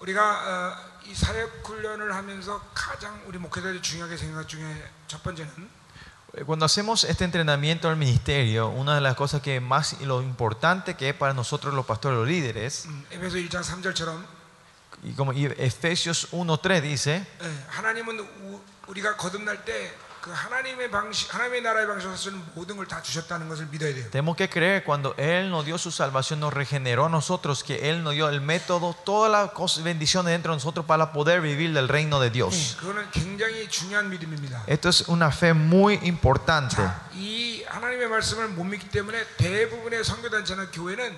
우리가 어, 이 사역 훈련을 하면서 가장 우리 목회자들이 중요하게 생각 중에 첫 번째는 Cuando hacemos este entrenamiento al ministerio, una de las cosas que más y lo importante que es para nosotros los pastores, los líderes, 음, 에베소 1장 3절처럼 y como y Efesios 1.3 dice, 예, 하나님은 우, 우리가 거듭날 때 그 하나님의 방식, 하나님의 나라의 방식으로 쓰는 모든 걸 다 주셨다는 것을 믿어야 돼요. tenemos que creer cuando Él nos dio su salvación, nos regeneró a nosotros, que Él nos dio el método, todas las cosas, bendiciones dentro de nosotros para poder vivir del reino de 예, Dios. 그거는 굉장히 중요한 믿음입니다. Esto es una fe muy importante. 자, 이 하나님의 말씀을 못 믿기 때문에 대부분의 선교단체나 교회는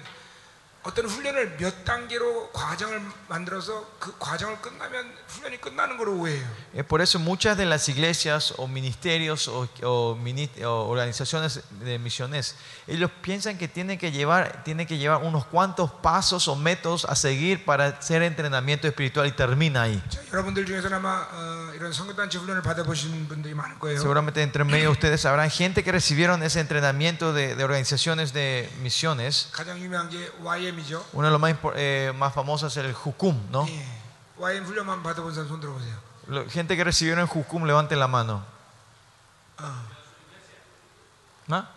어떤 훈련을 몇 단계로 과정을 만들어서 그 과정을 끝나면 훈련이 끝나는 걸로 오해해요. Eh, Por eso muchas de las iglesias o ministerios o, o mini- o organizaciones de misiones, ellos piensan que tienen que, llevar, tienen que llevar unos cuantos pasos o métodos a seguir para hacer entrenamiento espiritual y termina ahí. 자, 여러분들 중에서는 아마 어, 이런 선교단체 훈련을 받아보신 분들이 많을 거예요. Seguramente entre medio de ustedes habrán gente que recibieron ese entrenamiento de, de organizaciones de misiones. 가장 유명한 게 YM이죠. uno de los más, eh, más famosos es el Jukum, ¿no? Gente que recibieron el Jukum, levanten la mano. ¿Ah? ¿No?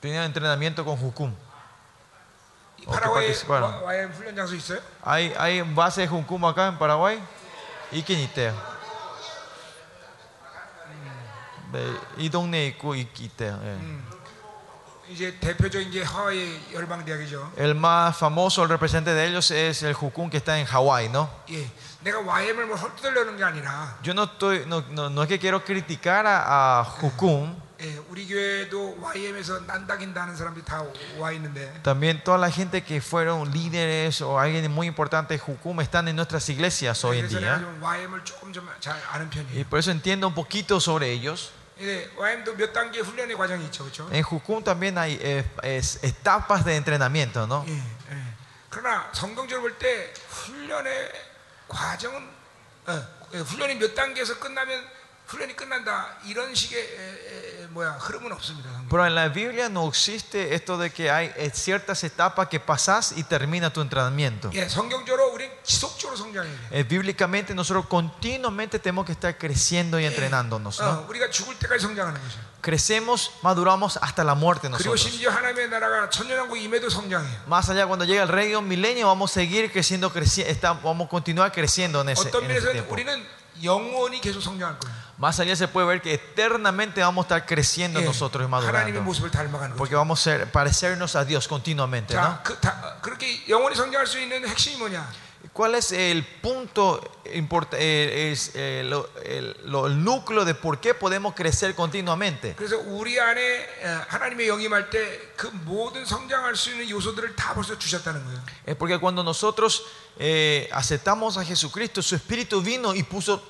Tenían entrenamiento con Jukum. ¿Hay, ¿Hay base de Jukum acá en Paraguay? ¿Y Quinitea? ¿Y dónde el más famoso, el representante de ellos es el Jukun que está en Hawái, ¿no? Yo no estoy, no, no, no es que quiero criticar a, a Jukun. También toda la gente que fueron líderes o alguien muy importante Jukum están en nuestras iglesias hoy en día. Y por eso entiendo un poquito sobre ellos. 예? En Jukum también hay eh, es- etapas de entrenamiento, ¿no? 예, 예. 그러나 성경적으로 볼 때 훈련의 과정은 어, 예, 훈련이 몇 단계에서 끝나면 훈련이 끝난다 이런 식의 에, 에, 뭐야 흐름은 없습니다. 성경. Pero en la Biblia no existe esto de que hay eh, ciertas etapas que pasas y termina tu entrenamiento. 예, 성경적으로 우리는 지속적으로 성장해야 돼. Eh, bíblicamente nosotros continuamente tenemos que estar creciendo y entrenándonos. ¿no? 어, 우리가 죽을 때까지 성장하는 거죠. Crecemos, maduramos hasta la muerte 그리고 nosotros. 심지어 하나님의 나라가 천년왕국 임에도 성장해요. Más allá cuando llega el rey de un milenio vamos a seguir creciendo, creci- está- vamos a continuar creciendo en ese, 어떤 en ese 면에서는 tiempo. 우리는 영원히 계속 성장할 거예요. Más allá se puede ver que eternamente vamos a estar creciendo 예, nosotros y 하나님의 madurando. 모습을 닮아가는 거죠. Porque vamos a ser, parecernos a Dios continuamente. ¿no? 자, 그, 다, 그렇게 영원히 성장할 수 있는 핵심이 뭐냐? ¿Cuál es el punto, import- eh, es, eh, lo- el, lo- el núcleo de por qué podemos crecer continuamente? 그래서 우리 안에 어, 하나님의 영이 임할 때 그 모든 성장할 수 있는 요소들을 다 벌써 주셨다는 거예요. Es porque cuando nosotros eh, aceptamos a Jesucristo, su Espíritu vino y puso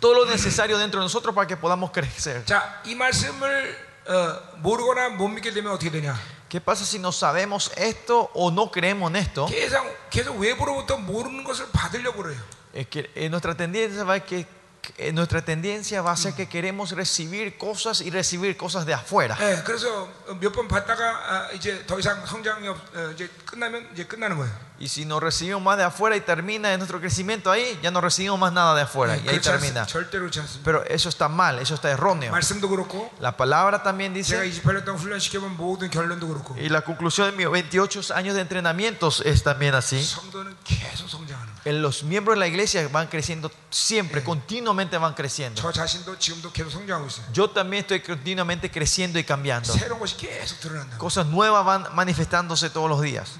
todo lo necesario dentro de nosotros para que podamos crecer. 자, 이 말씀을 어, 모르거나 못 믿게 되면 어떻게 되냐? ¿Qué pasa si no sabemos esto o no creemos en esto? 계속 계속 외부로부터 모르는 것을 받으려고 그래요. Es que eh, nuestra tendencia va a que que nuestra tendencia va a ser que queremos recibir cosas y recibir cosas de afuera. 예, 그래서 몇 번 받다가 아, 이제 더 이상 성장이 없, 어, 이제 끝나면 이제 끝나는 거예요. y si no recibimos más de afuera y termina en nuestro crecimiento ahí, ya no recibimos más nada de afuera y ahí termina. Pero eso está mal, eso está erróneo. La palabra también dice. Y la conclusión de mis 28 años de entrenamientos es también así. En los miembros de la iglesia van creciendo siempre, continuamente van creciendo. Yo también estoy continuamente creciendo y cambiando. Cosas nuevas van manifestándose todos los días.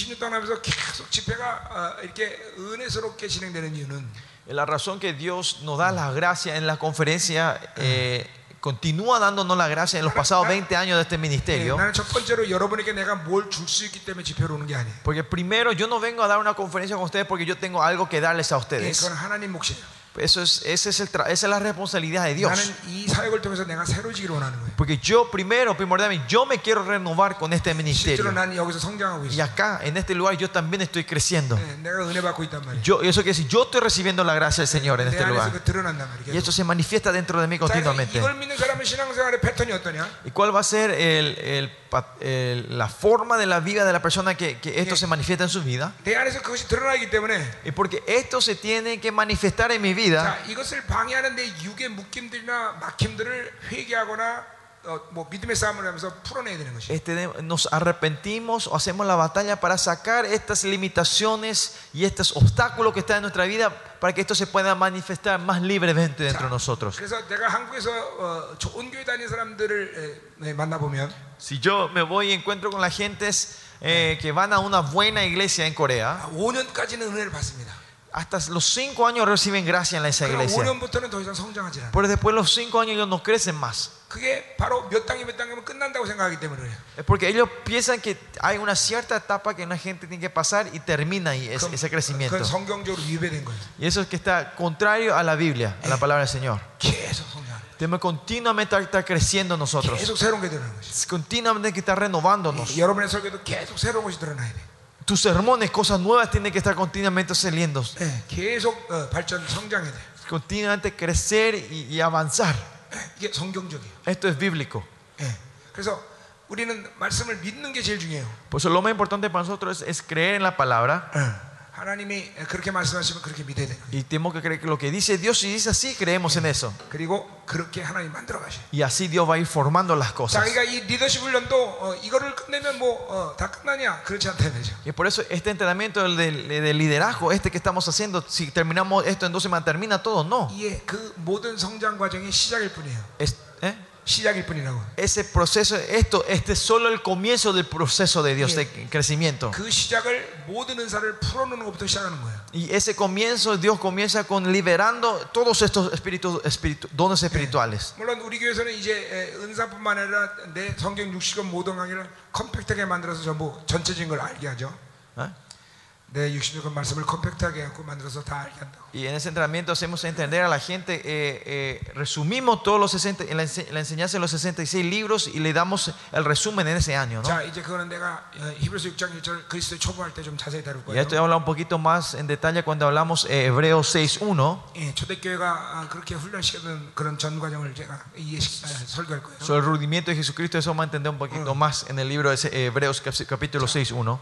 내가 집회를 지금 20년 동안 하면서 계속 집회가 어, 이렇게 은혜스럽게 진행되는 이유는 La razón que Dios nos da la gracia en la conferencia, eh, continúa dándonos la gracia en los pasados 20 años de este 예, ministerio. 나는 첫 번째로 여러분에게 내가 뭘 줄 수 있기 때문에 집회로 오는 게 아니에요. Porque primero yo no vengo a dar una conferencia con ustedes porque yo tengo algo que darles a 예, ustedes. Eso es, ese es el esa es la responsabilidad de Dios. Porque yo primero, primordialmente, yo me quiero renovar con este ministerio. Y acá, en este lugar, yo también estoy creciendo. Yo, eso quiere decir, yo estoy recibiendo la gracia del Señor en este lugar. Y esto se manifiesta dentro de mí continuamente. ¿Y cuál va a ser el eh, la forma de la vida de la persona que, esto se manifiesta en su vida. Y porque esto se tiene que manifestar en mi vida. Este nos arrepentimos o hacemos la batalla para sacar estas limitaciones y estos obstáculos que están en nuestra vida para que esto se pueda manifestar más libremente dentro de nosotros. Si yo me voy y encuentro con la gentes eh, que van a una buena iglesia en Corea, hasta los cinco años reciben gracia en esa iglesia. Pero después de los cinco años ellos no crecen más. Es porque ellos piensan que hay una cierta etapa que una gente tiene que pasar y termina ahí ese, ese crecimiento. Y eso es que está contrario a la Biblia, a la palabra del Señor. Tenemos continuamente estar creciendo nosotros. Continuamente que estar renovándonos 여러분의 설교도 계속 새로운 것이 드러나야 돼. Tus sermones, cosas nuevas tienen que estar continuamente saliendo. 네, 계속 어, 발전 성장해야 돼. Continuamente crecer y, y avanzar. 네, 이게 성경적이에요. Esto es bíblico. 네, 그래서 우리는 말씀을 믿는 게 제일 중요해요. Por eso lo más importante para nosotros es, es creer en la palabra. 하나님이 그렇게 말씀하시면 그렇게 믿어야 돼요. Y tenemos que creer que lo que dice Dios, si dice así, creemos en eso. 그리고 그렇게 하나님 만들어 가셔요. Y así Dios va a ir formando las cosas. 자기가 이 리더십 훈련도 어, 이거를 끝내면 뭐 다 끝나냐 그렇지 않다 이거죠. Y por eso este entrenamiento del, del- del liderazgo, este que estamos haciendo, si terminamos esto en dos semanas, termina todo. No. 이게 그 모든 성장 과정의 시작일 뿐이에요. Es- ¿eh? Ese proceso, esto, este es solo el comienzo del proceso de Dios de crecimiento. Y ese comienzo, Dios comienza con liberando todos estos espíritus, espíritu, dones espirituales. Y en ese entrenamiento hacemos entender a la gente, eh, eh, resumimos todos los 60, en la, ense- la enseñanza de los 66 libros y le damos el resumen en ese año. ¿no? 자 이제 그거는 내가 어, 히브리서 6장 1절 그리스도의 초보할 때 좀 자세히 다룰 Y 거예요. esto he hablado un poquito más en detalle cuando hablamos eh, Hebreos 6.1 예, 초대교회가 아, 그렇게 훈련시켰던 그런 전 과정을 제가 이해시, 아, 설교할 거예요. sobre el rudimiento de Jesucristo. Eso vamos a entender un poquito más en el libro de ese- eh, Hebreos cap- capítulo 6.1.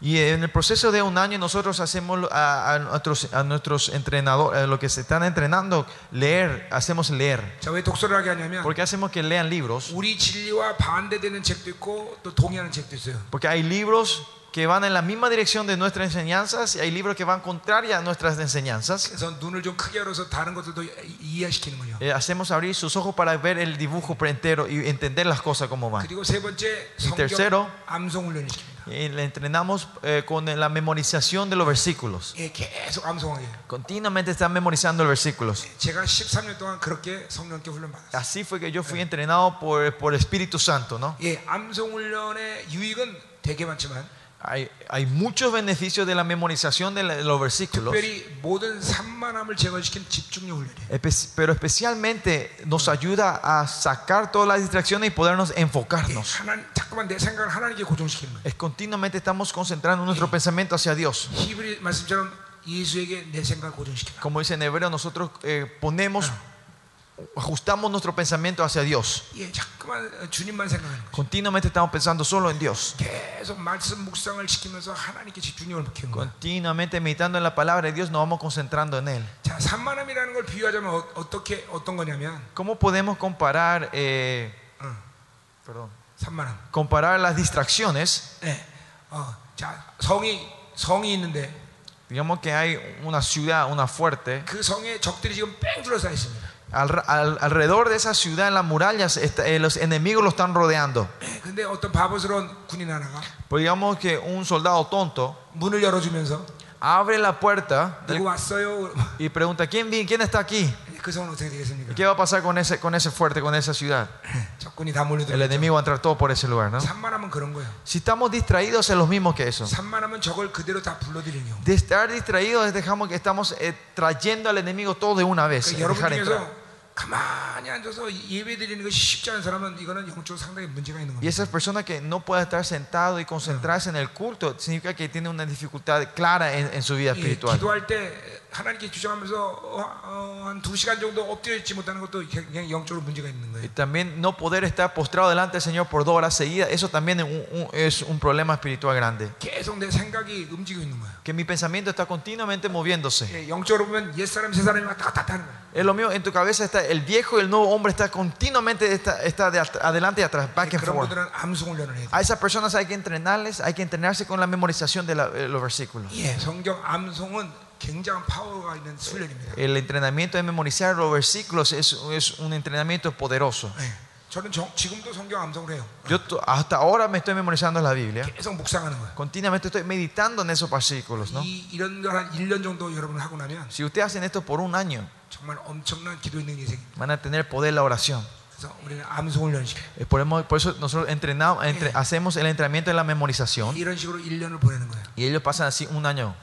Y en el proceso de un año nosotros hacemos a, a nuestros, a nuestros entrenadores, eh, a los que se están entrenando, leer, hacemos leer. Porque hacemos que lean libros. Porque hay libros que van en la misma dirección de nuestras enseñanzas y hay libros que van contrarias a nuestras enseñanzas. 그래서 눈을 좀 크게 열어서 다른 것들도 이- 이해시키는 거예요. Eh, hacemos abrir sus ojos para ver el dibujo entero y entender las cosas como van. 그리고 세 번째 tercero, 성경 암송 훈련을 시킵니다. Y le entrenamos eh, con la memorización de los versículos. 예, 계속 암송하게. 해요. Continuamente están memorizando los versículos. 제가 13년 동안 그렇게 성령께 훈련 받았어요. Así fue que yo fui entrenado por, por Espíritu Santo, ¿no? 예, 암송 훈련의 유익은 되게 많지만 Hay, muchos beneficios de la memorización de, los versículos. Pero especialmente nos ayuda a sacar todas las distracciones y podernos enfocarnos. Es continuamente estamos concentrando nuestro pensamiento hacia Dios. Como dice en hebreo, nosotros eh, ponemos ajustamos nuestro pensamiento hacia Dios. 예, 자꾸만 주님만 생각하는 거예요. Continuamente estamos pensando solo en Dios. 계속 말씀 묵상을 시키면서 하나님께 집중력을 키우는 거예요. Continuamente meditando en la palabra de Dios, nos vamos concentrando en Él. 자, 산만함이라는 걸 비유하자면 어, 어떻게 어떤 거냐면 ¿Cómo podemos comparar, eh, 응, perdón, 산만함. comparar las distracciones? 예, 어, 자, 성이 성이 있는데 Digamos que hay una ciudad, una fuerte. 그 성에 적들이 지금 뺑 둘러싸여 있습니다. Al, al, alrededor de esa ciudad, en las murallas, está, eh, los enemigos lo están rodeando. Pero pues digamos que un soldado tonto abre la puerta del, y pregunta, ¿quién, ¿quién está aquí? ¿Qué va a pasar con ese, con ese fuerte, con esa ciudad? El enemigo va a entrar todo por ese lugar. ¿no? Si estamos distraídos, es lo mismo que eso. De estar distraídos, dejamos que estamos eh, trayendo al enemigo todo de una vez. Eh, dejar entrar. Y esas personas que no pueden estar sentado y concentrarse en el culto significa que tienen una dificultad clara en, en su vida espiritual. Y también no poder estar postrado delante del Señor por dos horas seguidas, eso también es un, un, es un problema espiritual grande. Que mi pensamiento está continuamente moviéndose. 예, 영적으로 보면 옛 사람 새 사람이 왔다 갔다 하는 거예요. Es lo mío, en tu cabeza está el viejo y el nuevo hombre está continuamente está, está de at- adelante y atrás, back and 그런 forth. 분들은 암송 훈련을 해야 돼요. A esas personas hay que entrenarles, hay que entrenarse con la memorización de la- eh, los versículos. 예, 성경 암송은 굉장한 파워가 있는 훈련입니다. El entrenamiento de memorizar los versículos es, es un entrenamiento poderoso. 예, Yo hasta ahora me estoy memorizando la Biblia. Continuamente estoy meditando en esos versículos. ¿no? Si ustedes hacen esto por un año, van a tener poder la oración. Eh, por, por eso nosotros entrenamos, entre, hacemos el entrenamiento en la memorización. Y ellos pasan así un año.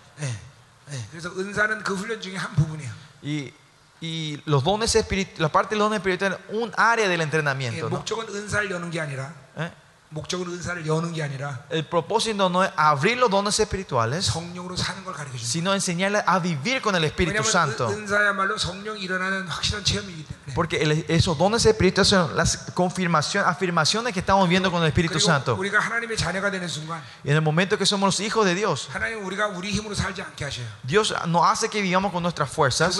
Y y los dones espirituales, la parte de los dones espirituales, un área del 예, entrenamiento. ¿no? 목적은 은사를 여는 게 아니라 El propósito no es abrir los dones espirituales, sino enseñarles a vivir con el Espíritu Santo. Porque esos dones espirituales son las confirmación, afirmaciones que estamos viendo con el Espíritu Santo. Y en el momento que somos los hijos de Dios, Dios no hace que vivamos con nuestras fuerzas,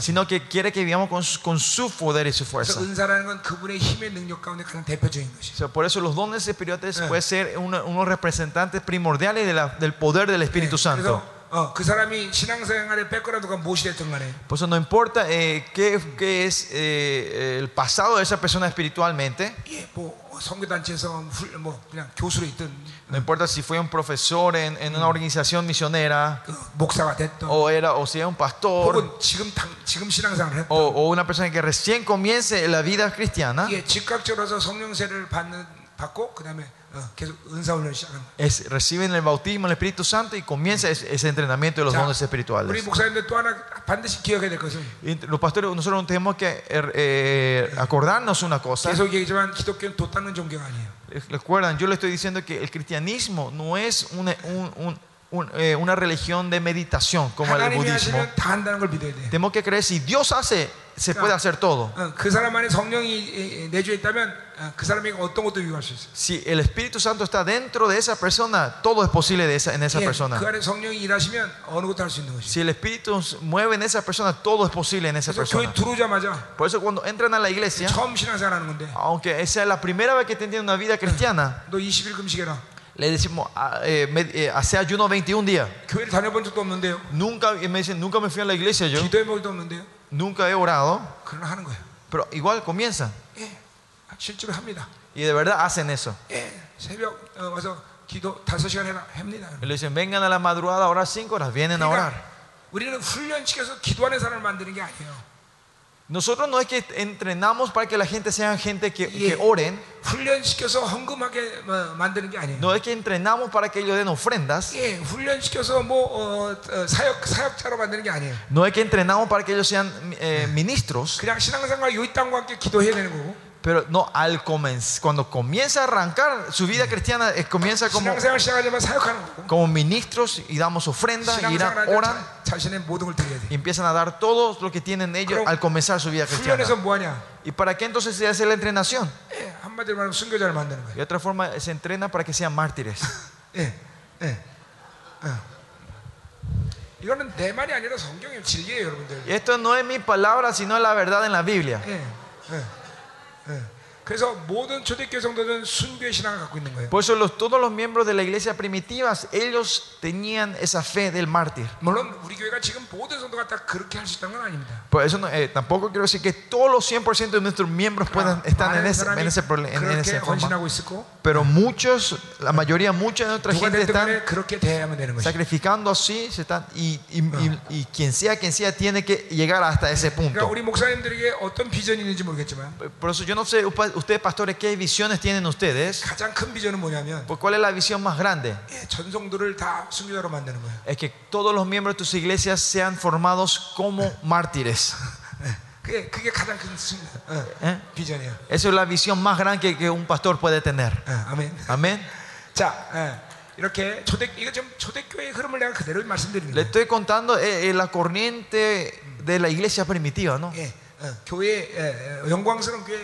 sino que quiere que vivamos con, su poder y su fuerza. Por eso los dones espirituales pueden ser una- unos representantes primordiales de la- del poder del Espíritu Santo. 그래서 어, 그 사람이 신앙생활의 백그라운드가 무엇이 됐든 간에 Por eso no importa eh, qué, qué es eh, el pasado de esa persona espiritualmente, 예, 뭐 선교단체에서 훌- 뭐 그냥 교수로 있든 no importa si fue un profesor en, en una organización misionera 그 목사가 됐든 o, era, o si es un pastor 혹은 지금 당, 지금 신앙생활을 했든 o, o una persona que recién comience la vida cristiana, 예, 즉각적으로서 성령세를 받는 Reciben el bautismo en el Espíritu Santo y comienza ese, entrenamiento de los dones espirituales. Los pastores, nosotros tenemos que er, eh, acordarnos una cosa. Recuerdan, yo le estoy diciendo que el cristianismo no es un un- eh, una religión de meditación como el 하나님이 budismo. 하시면 다 한다는 걸 믿어야 돼. Tenemos que creer si Dios hace, se puede hacer todo. 어, 그 사람 안에 성령이 내주에 있다면 어, 그 사람이 어떤 것도 이용할 수 있어요. Si el Espíritu Santo está dentro de esa persona, todo es posible de esa, en esa 예, persona. 그 안에 성령이 일하시면 어느 것도 할 수 있는 것이죠. Si el Espíritu mueve en esa persona, todo es posible en esa 그래서 교회 persona. 들어오자마자 Por eso cuando entran a la iglesia, 처음 신앙생활하는 건데 aunque esa es la primera vez que tienen una vida cristiana, 너 20일 금식해라. le decimos, ah, eh, med- eh, hace ayuno 21 días. 교회를 다녀본 적도 없는데요. Nunca, y me dicen, nunca me fui a la iglesia yo, 기도해 본 적도 없는데요. nunca he orado, 그러나 하는 거예요. pero igual comienzan. 예, 실제로 합니다. Y de verdad hacen eso. 예, 새벽 어, 와서 기도 다섯 시간 해라 합니다. Y le dicen, vengan a la madrugada a orar 5 horas, vienen a orar. 그러니까 우리는 훈련시켜서 기도하는 사람을 만드는 게 아니에요. Nosotros no es que entrenamos para que la gente sea gente que, Yeah. que oren, 훈련시켜서 헌금하게 어, 만드는 게 아니에요. no es que entrenamos para que ellos den ofrendas, 예, 훈련시켜서 뭐 어, 어, 사역 사역자로 만드는 게 아니에요. no es que entrenamos para que ellos sean eh, ministros, 그냥 신앙생활 요이 땅과 함께 기도해야 되는 거고. pero no al comenz, cuando comienza a arrancar su vida cristiana eh, comienza como como ministros y damos ofrendas y oran y empiezan a dar todo lo que tienen ellos al comenzar su vida cristiana. y para qué entonces se hace la entrenación y otra forma se entrena para que sean mártires. esto no es mi palabra sino la verdad en la Biblia. Yeah. 예, 예, 예. 그래서 모든 초대교회 성도들은 순교의 신앙을 갖고 있는 거예요. Por eso los- todos los miembros de la iglesia primitiva, ellos tenían esa fe del mártir. 물론 우리 교회가 지금 모든 성도가 다 그렇게 할 수 있다는 건 아닙니다. Por eso no- eh, tampoco quiero decir que todos los 100% de nuestros miembros puedan estar en 많은 ese, 사람이 en ese, prole- en 그렇게 esa forma. 헌신하고 있을 거. Pero muchos, la mayoría, mucha de nuestra 누가 gente 됐든 están 간에 그렇게 대하면 되는 것이. sacrificando así, se están, y, y- y- y quien sea, quien sea, tiene que llegar hasta ese 그러니까 punto. 우리 목사님들에게 어떤 비전이 있는지 모르겠지만 Por eso yo no sé, upa- ustedes pastores, qué visiones tienen ustedes. 가장 큰 비전은 뭐냐면 Pues, ¿Cuál es la visión más grande? 예, 전성도를 다 순교자로 만드는 거예요. Es que todos los miembros de tus iglesias sean formados como mártires. 예. 그게 그게 가장 큰 승, 어, ¿eh? 비전이야. Esa es la visión más grande que, que un pastor puede tener. 어, 아멘. Amén. 자, 어, 이렇게 초대 이거 좀 초대교회의 흐름을 내가 그대로 말씀드리는 Le 거예요. estoy contando eh, eh, la corriente de la iglesia primitiva, ¿no? 예, 어, 교회 예, 예, 영광스러운 교회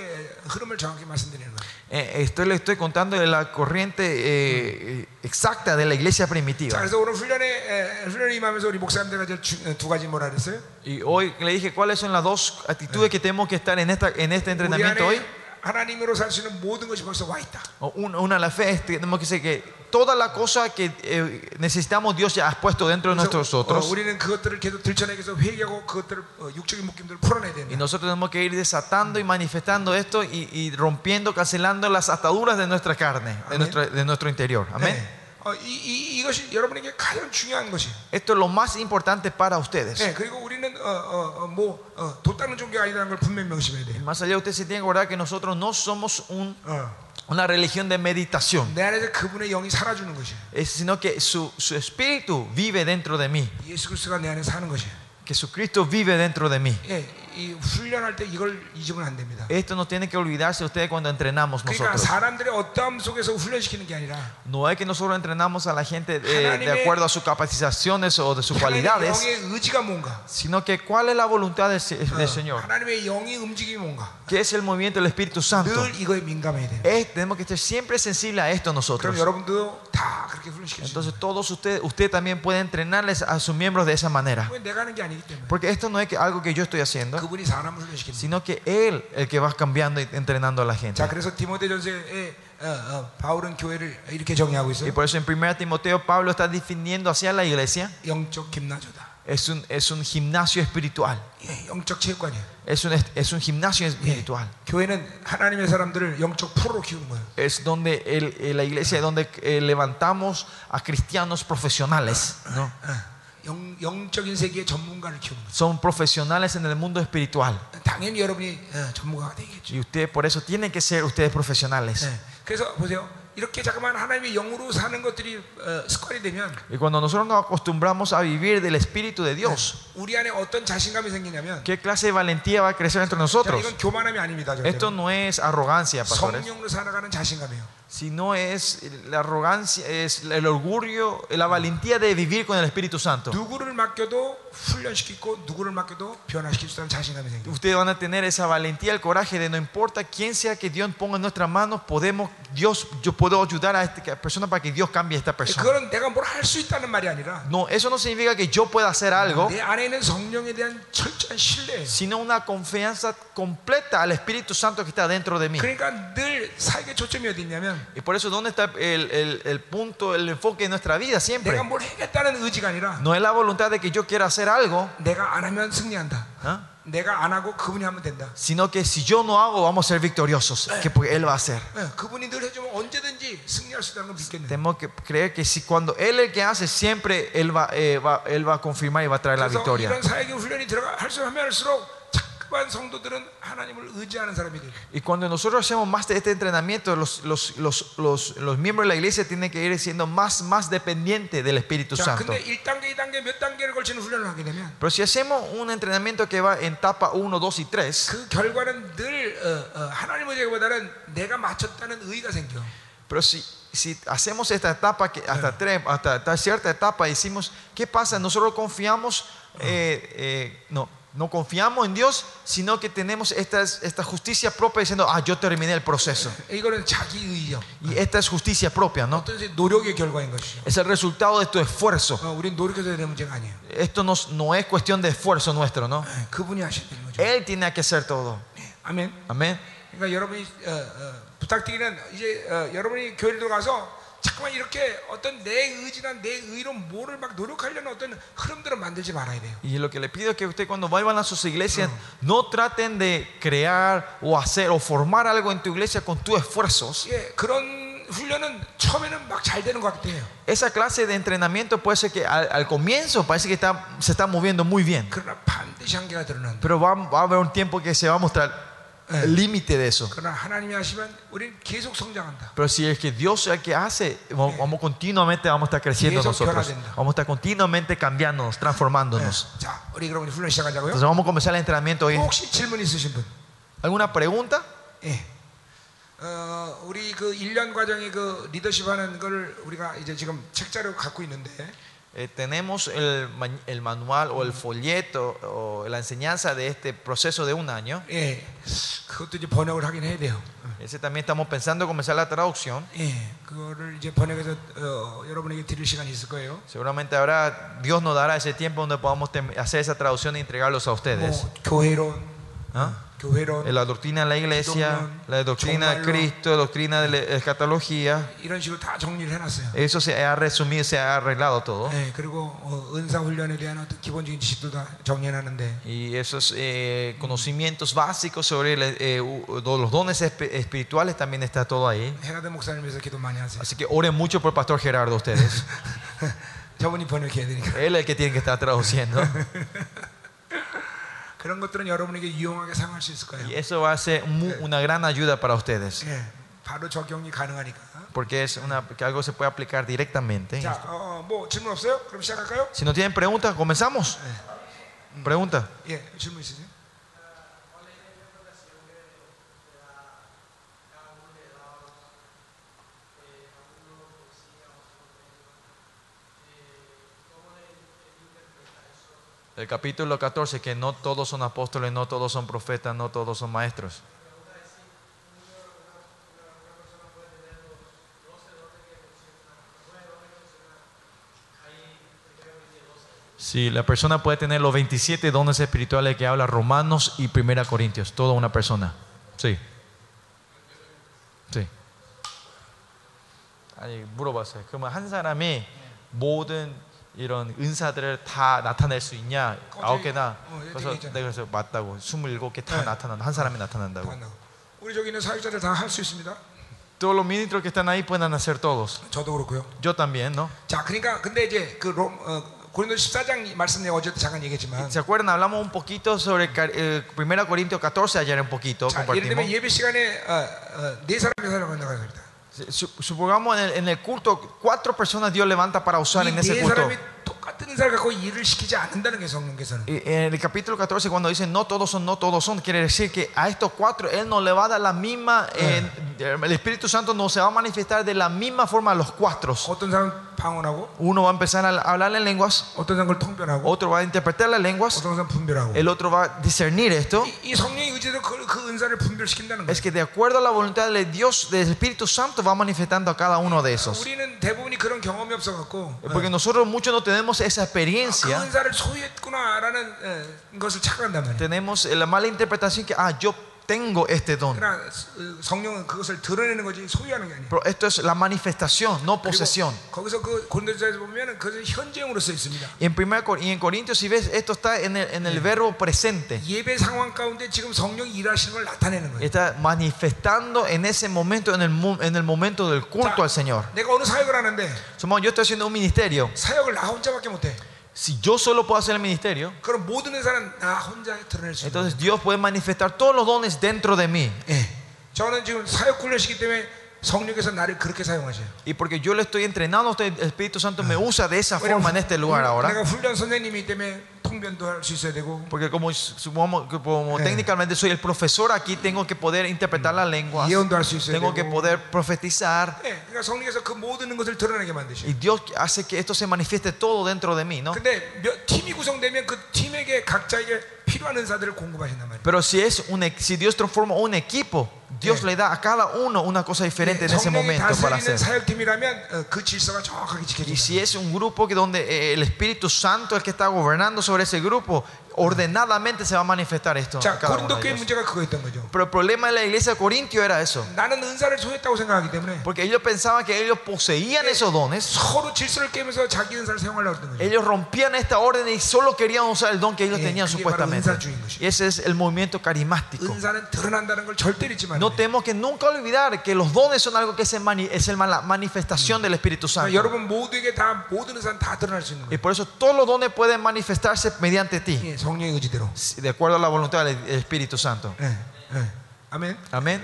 흐름을 정확히 말씀드리는 거예요. Eh, estoy, le estoy contando de la corriente eh, eh, exacta de la iglesia 자, primitiva. 그래서 오늘 훈련에 에, 훈련에 임하면서 우리 목사님들과 이제 주- 어, 두 가지 뭐라 그랬어요? Y hoy le dije cuáles son las dos actitudes que tenemos que estar en, esta, en este 우리 entrenamiento hoy. 안에 하나님으로 살 수 있는 모든 것이 벌써 와 있다. O un- Una, la fe, es que tenemos que decir que toda la cosa que eh, necesitamos Dios ya ha puesto dentro de 그래서, nosotros. 어, 우리는 그것들을 계속 들춰내기 위해서 회개하고 그것들을 어, 육적인 묶임들을 풀어내야 Y 된다. nosotros tenemos que ir desatando y manifestando esto y, y rompiendo, cancelando las ataduras de nuestra carne, de Amén. nuestro, de nuestro interior. Amén. 네. 어, 이, 이, 이것이 여러분에게 가장 중요한 것이에요. Esto es lo más importante para ustedes. 네, 그리고 우리는 어, 어, 어, 뭐 어, 돛닦는 종교가 아니라는 걸 분명히 명심해야 돼요. Más allá, usted se tiene que acordar que nosotros no somos un- 어, una religión de meditación, sino que su, su espíritu vive dentro de mí. Jesucristo vive dentro de mí. Esto no tiene que olvidarse ustedes cuando entrenamos nosotros. No es que nosotros entrenamos a la gente de, acuerdo a sus capacitaciones o de sus cualidades, sino que cuál es la voluntad del, del Señor. ¿Qué es el movimiento del Espíritu Santo? Tenemos que estar siempre sensibles a esto nosotros. Entonces todos ustedes, usted también puede entrenarles a sus miembros de esa manera. Porque esto no es algo que yo estoy haciendo 그분이 사람을 훈련시키는 거예요. sino que Él el que va cambiando y entrenando a la gente. 자, 그래서 디모데전서에 어, 어, 바울은 교회를 이렇게 정의하고 Y 있어요. por eso en 1 Timoteo Pablo está definiendo hacia la iglesia, 영적 김나조다. es un, es un gimnasio espiritual. 예, 영적 체육관이에요. Es un, es un gimnasio 예, espiritual. 교회는 하나님의 사람들을 영적 프로로 키우는 거예요. Es donde el- eh, la iglesia es donde eh, levantamos a cristianos profesionales. ¿no? 어, 영, 영적인 세계의 전문가를 키우는 거예요. Son profesionales en el mundo espiritual. Y ustedes por eso tienen que ser ustedes profesionales. Y cuando nosotros nos acostumbramos a vivir del Espíritu de Dios, ¿qué clase de valentía va a crecer entre nosotros? Esto no es arrogancia, pastores sino es la arrogancia, es el orgullo, la valentía de vivir con el Espíritu Santo. Ustedes van a tener esa valentía, el coraje de no importa quién sea que Dios ponga en nuestras manos, podemos, Dios, yo puedo ayudar a esta persona para que Dios cambie a esta persona. No, eso no significa que yo pueda hacer algo, sino una confianza completa al Espíritu Santo que está dentro de mí. 그러니까 늘 사역의 초점이 어디 있냐면 Y por eso, ¿dónde está el, el- el punto, el enfoque de nuestra vida siempre? 내가 뭘 하겠다는 의지가 아니라 No es la voluntad de que yo quiera hacer algo, 내가 안 하면 승리한다. ¿ah? 내가 안 하고 그분이 하면 된다. sino que si yo no hago, vamos a ser victoriosos, que porque Él va a hacer. 예, 그분이 늘 해주면 언제든지 승리할 수 있다는 걸 믿겠네. Tenemos que creer que si cuando Él es el que hace, siempre Él va, eh, va- él va a confirmar y va a traer la 그래서 victoria. 이런 사역의 훈련이 들어가 할수 하면 할수록 Y cuando nosotros hacemos más de este entrenamiento, los, los, los, los, miembros de la iglesia tienen que ir siendo más, más dependientes del Espíritu Santo. Pero si hacemos un entrenamiento que va en etapa 1, 2 y 3, pero si, si hacemos esta etapa que hasta, tres, hasta, hasta, cierta etapa, decimos, ¿qué pasa? Nosotros confiamos, eh, eh, no. no confiamos en Dios, sino que tenemos esta, esta justicia propia diciendo, ah, yo terminé el proceso. 이거는 자기 의의요. Y esta es justicia propia, ¿no? 어떤 노력의 결과인 것이죠. Es el resultado de tu esfuerzo. 어, 우리는 노력해서 되는 문제가 아니에요. Esto no, no es cuestión de esfuerzo nuestro, ¿no? 예, 그분이 하셔야 되는 거죠. Él tiene que hacer todo. 예, 아멘. Amén. 그러니까 여러분이 어, 어, 부탁드리는 이제 어, 여러분이 교회를 들어가서 잠깐만 이렇게 어떤 내 의지나 내 의로 뭐를 막 노력하려는 어떤 흐름들을 만들지 말아야 돼요. Y lo que le pido es que usted cuando vayan a sus iglesias no traten de crear o hacer o formar algo en tu iglesia con tus esfuerzos. 예, 그런 훈련은 처음에는 막 잘 되는 것 같아요. Esa clase de entrenamiento puede ser que al, al comienzo parece que está, se está moviendo muy bien, 그러나 반드시 한계가 드러난다. pero va, va a haber un tiempo que se va a mostrar el límite de eso. 그러나 하나님이 하시면 우리는 계속 성장한다. Pero si es que Dios es el que hace, vamos, vamos continuamente vamos a estar creciendo Eso nosotros. 변화된다. Vamos a estar continuamente cambiándonos, transformándonos. 자, 우리 그럼 훈련 시작하자고요. Entonces vamos a comenzar el entrenamiento hoy. 혹시 질문 있으신 분? ¿Alguna pregunta? 예. 어, 우리 그 1년 과정의 그 리더십 하는 걸 우리가 이제 지금 책자로 갖고 있는데 Eh, tenemos el, ma- el manual o el folleto o la enseñanza de este proceso de un año. 예. 그것도 이제 번역을 하긴 해야 돼요. Ese también estamos pensando en comenzar la traducción. 예. 그거를 이제 번역해서 어, 여러분에게 드릴 시간이 있을 거예요. Seguramente ahora Dios nos dará ese tiempo donde podamos tem- hacer esa traducción y entregarlos a ustedes. 뭐 교회론, ¿Ah? en la doctrina de la iglesia, la doctrina de Cristo, la doctrina de la escatología. Eso se ha resumido, se ha arreglado todo. Y esos eh, conocimientos básicos sobre eh, los dones espirituales también está todo ahí. Así que oren mucho por el pastor Gerardo ustedes. Él es el que tiene que estar traduciendo. Y eso va a ser mu- una gran ayuda para ustedes. 예, 바로 적용이 가능하니까. Porque es una, que algo se puede aplicar directamente. 자, 어, 뭐 질문 없어요? 그럼 시작할까요? Si no tienen preguntas, comenzamos. Pregunta. 예, 질문 있으세요? El capítulo 14, que no todos son apóstoles, no todos son profetas, no todos son maestros. Sí, la persona puede tener los 27 dones espirituales que habla Romanos y Primera Corintios, toda una persona. Sí. Sí. 아니 물어봤어요. 그러면 한 사람이 모든 이런 은사들을 다 나타낼 수 있냐? 거기- 아홉 개나. 어, 여기 그래서 있잖아요. 내가 그래서 맞다고. 27개 다 네. 나타난다. 한 사람이 나타난다고. 우리 저기 있는 사역자들 다 할 수 있습니다. Todos los ministros que están ahí pueden hacer todos. 저도 그렇고요. Yo también, ¿no? 자, 그러니까 근데 이제 그 로, 어, 고린도 14장 말씀 내가 어제도 잠깐 얘기했지만 ¿Se acuerdan? Hablamos un poquito sobre eh, 1 Corintios 14 ayer un poquito. 자, 예를 들면. 예배 시간에 어, 어, 네 사람이 사역한다고 합니다. Su- Supongamos en el, en el culto, cuatro personas Dios levanta para usar en ese culto. 사람이 똑같은 은사를 갖고 일을 시키지 않는다는 게 성령께서는. Y En el capítulo 14, cuando dice no todos son, no todos son, quiere decir que a estos cuatro Él no le va a dar la misma, eh, el Espíritu Santo no se va a manifestar de la misma forma a los cuatro. 어떤 사람 방언하고 Uno va a empezar a hablar en lenguas, 어떤 사람 그걸 통변하고 otro va a interpretar las lenguas, 어떤 사람 분별하고 el otro va a discernir esto. 이, 이 성령의 의지로 그, 그 은사를 분별시킨다는 거예요. Es que de acuerdo a la voluntad de Dios, del Espíritu Santo, va manifestando a cada uno de esos. 우리는 대부분이 그런 경험이 없어갖고 Porque nosotros muchos no tenemos tenemos esa experiencia, tenemos la mala interpretación que, ah, yo tengo este don. Pero esto es la manifestación, no posesión. Y en, primer, y en Corintios, si ves, esto está en el, verbo presente. Está manifestando en ese momento, en el, en el momento del culto al Señor. yo estoy haciendo un ministerio. Si yo solo puedo hacer el ministerio, entonces Dios puede manifestar todos los dones dentro de mí. Y porque yo le estoy entrenando, el Espíritu Santo me usa de esa forma en este lugar ahora. Porque como, como técnicamente soy el profesor aquí, tengo que poder interpretar la lengua, tengo que poder profetizar. 예, 그러니까 성령께서 그 모든 것을 드러내게 만드셔요. Y Dios hace que esto se manifieste todo dentro de mí, ¿no? 근데 몇 팀이 구성되면 그 팀에게 각자에게 Pero si, es un, si Dios transforma un equipo, Dios le da a cada uno una cosa diferente en ese momento para hacer. Y si es un grupo que donde eh, el Espíritu Santo es el que está gobernando sobre ese grupo, ordenadamente se va a manifestar esto. Pero el problema de la iglesia de Corintio era eso. Porque ellos pensaban que ellos poseían esos dones. Ellos rompían esta orden y solo querían usar el don que ellos tenían supuestamente. Ese es el movimiento carismático. No tenemos que nunca olvidar que los dones son algo que es, mani la manifestación del Espíritu Santo. Y por eso todos los dones pueden manifestarse mediante ti. De acuerdo a la voluntad del Espíritu Santo. Amén. Amén.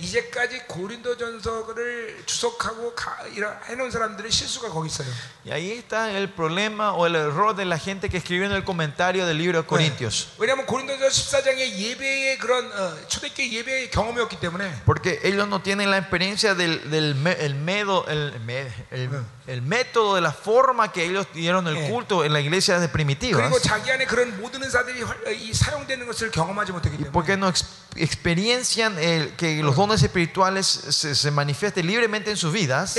그게 이제까지 고린도전서를 주석하고 가, 이런 해놓은 사람들의 실수가 거기 있어요. Y ahí está el problema o el error de la gente que escribió en el comentario del libro de Corintios. 왜냐하면 고린도전 14장의 예배의 그런 어, 초대교회 예배의 경험이 없기 때문에 Porque ellos no tienen la experiencia del, del me- el medo- el, me- el- el método, de la forma que ellos dieron el culto en la iglesia de primitivas. Y porque no experiencian el, que los dones espirituales se, se manifiesten libremente en sus vidas.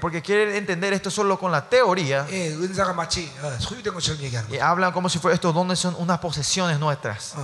Porque quieren entender esto solo con la teoría. Y hablan como si fuera estos dones son unas posesiones nuestras.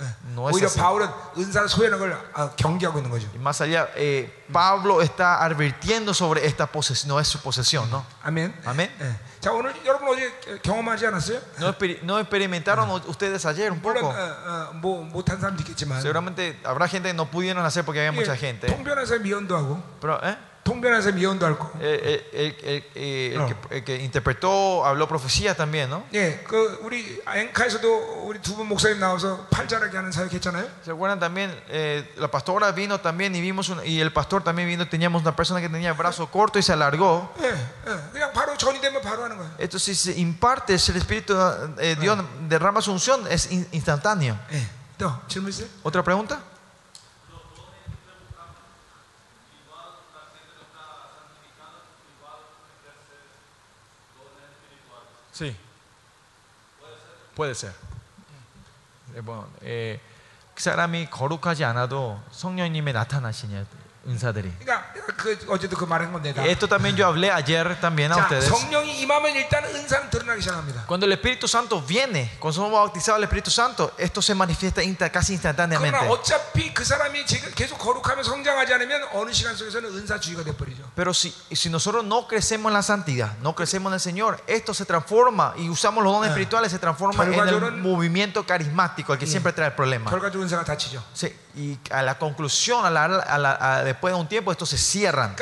어, 절대로 그렇지 않다는 거죠. 예. No es 오히려 así. 바울은 은사를 소유하는 걸 어, 경계하고 있는 거죠. Y más allá, eh, Pablo está advirtiendo sobre esta posesión, no es su posesión, ¿no? 아멘. 아멘. 예. 자 오늘 여러분 어제 경험하지 않았어요? ¿No, exper- no experimentaron ustedes ayer un 물론 poco? 어, 어, 뭐 못한 사람도 있겠지만 Seguramente habrá gente que no pudieron hacer porque había mucha 예, gente. 통변해서 미연도 하고 Pero, ¿eh? 통변해서 미연도 하고 Eh, eh, el, el- eh, el No. que, el que interpretó, habló profecía también, ¿no? 예, 그 우리 앵카에서도 우리 두 분 목사님 나와서 팔자라게 하는 사역 했잖아요. ¿Se acuerdan también? Eh, la pastora vino también y vimos un- y el pastor también vino. Teníamos una persona que tenía el brazo corto y se alargó. 예, 예, 그냥 바로 전이 되면 바로 하는 거예요. Esto si se imparte, si el Espíritu eh, Dios derrama su unción, es in- instantáneo. 예. 또 질문 있어요? ¿Otra pregunta? Sí. Puede ser. 네, 뭐, 예, 그 사람이 거룩하지 않아도 성령님의 나타나시냐 은사들이. 그러니까 그 어제도 그 말한 건 내가. Esto también yo hablé ayer también a 자, ustedes. 성령이 임하면 일단 은사는 드러나기 시작합니다. Cuando el Espíritu Santo viene, cuando somos bautizados el Espíritu Santo, esto se manifiesta insta- casi instantáneamente. 그러나 어차피 그 사람이 지금 계속 거룩하며 성장하지 않으면 어느 시간 속에서는 은사주의가 돼버리죠. Pero si, si nosotros no crecemos en la santidad, no crecemos en el Señor, esto se transforma y usamos los dones espirituales, se transforma en el movimiento carismático, el que siempre trae el problema. Sí, y a la conclusión, a la, después de un tiempo, esto se cierran.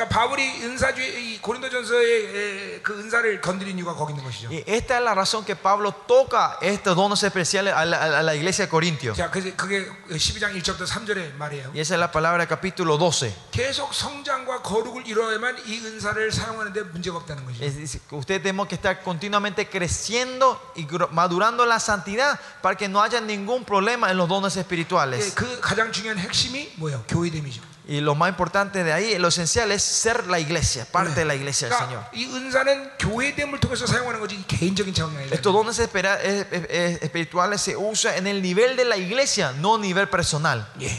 그러니까 바울이 은사주의 이 고린도전서의 에, 그 은사를 건드린 이유가 거기 있는 것이죠. Y esta es la razón que Pablo toca estos dones especiales a la, a la iglesia de Corintio. 자, 그게 그게 12장 1절부터 3절의 말이에요. Y esa es la palabra del capítulo 12. 계속 성장과 거룩을 이루어야만 이 은사를 사용하는데 문제가 없다는 거죠. Es decir, que ustedes tenemos que estar continuamente creciendo y gro- madurando en la santidad para que no haya ningún problema en los dones 예, espirituales. 그 가장 중요한 핵심이 뭐예요? 교회됨이죠. Y lo más importante de ahí, lo esencial es ser la iglesia, parte de la iglesia del Señor. 그러니까 이 은사는 교회됨을 통해서 사용하는 거지 개인적인 차원이 아니라. Estos dones espera- eh, eh, eh, espirituales se usan en el nivel de la iglesia, no a nivel personal. 예.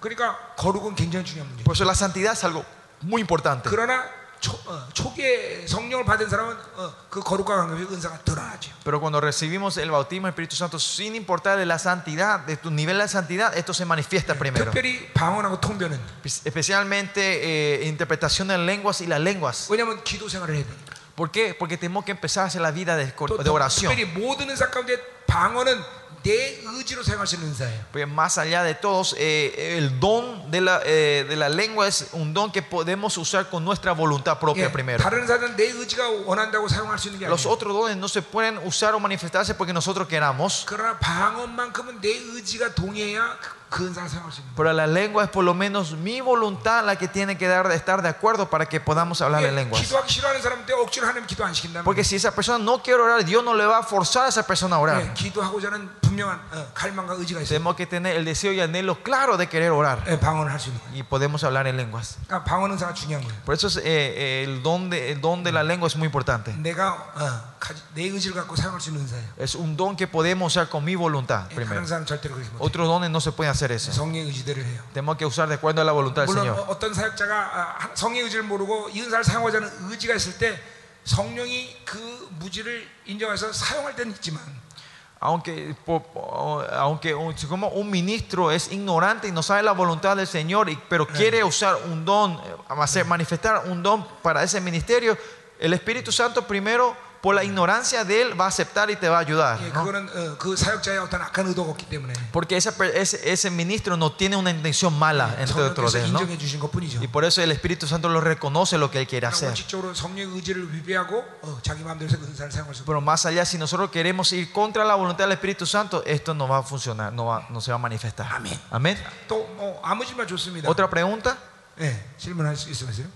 그러니까 거룩은 굉장히 중요한 문제. Por eso la santidad es algo muy importante. 그러나 초, 어, 초기에 성령을 받은 사람은 어, 그 거룩과 관계없이 은사가 드러나죠. Pero cuando recibimos el bautismo del Espíritu Santo, sin importar de la santidad, de tu nivel de santidad, esto se manifiesta primero. 특별히 방언하고 통변은 Especialmente eh, interpretación de lenguas y las lenguas. 왜냐하면 기도 생활을 해야 되니까. ¿Por qué? Porque tenemos que empezar a hacer la vida de, 또, de 또 oración. 특별히 모든 은사 가운데 방언은 Pues más allá de todos, eh, el don de la, eh, de la lengua es un don que podemos usar con nuestra voluntad propia yeah, primero. Los otros dones no se pueden usar o manifestarse porque nosotros queramos. Pero la lengua es por lo menos mi voluntad la que tiene que dar, estar de acuerdo para que podamos hablar en lenguas. Porque si esa persona no quiere orar, Dios no le va a forzar a esa persona a orar. Tenemos que tener el deseo y anhelo claro de querer orar. Y podemos hablar en lenguas. Por eso es, eh, eh, el, don de, el don de la lengua es muy importante. Es un don que podemos usar con mi voluntad primero. Otros dones no se pueden hacer eso. 성령의 의지대로 해요. Tenemos que usar de acuerdo a la voluntad del 물론 Señor. 어- 어떤 사역자가 아, 성령의 의지를 모르고 이 은사를 사용하자 하는 의지가 있을 때 성령이 그 무지를 인정해서 사용할 때는 있지만 Aunque, por- o- aunque un- como un ministro es ignorante y no sabe la voluntad del Señor, y- pero quiere usar un don, eh, hacer, manifestar un don para ese ministerio, el Espíritu Santo primero por la ignorancia de él va a aceptar y te va a ayudar. 예, ¿no? 그거는 어, 그 사역자의 어떤 악한 의도가 없기 때문에 Porque esa per- ese, ese ministro no tiene una intención mala entre otros 성령께서 de él, ¿no? 인정해 주신 것뿐이죠. Y por eso el Espíritu Santo lo reconoce lo que él quiere 그러나 hacer. 원칙적으로 성령의 의지를 위배하고 어, 자기 마음대로 그 은사를 사용할 수 없고 Pero más allá, si nosotros queremos ir contra la voluntad del Espíritu Santo, esto no va a funcionar, no, va- no se va a manifestar. Amén. Amén. 또뭐 아무 질문 좋습니다. Otra pregunta. 예, 질문할 수 있으세요?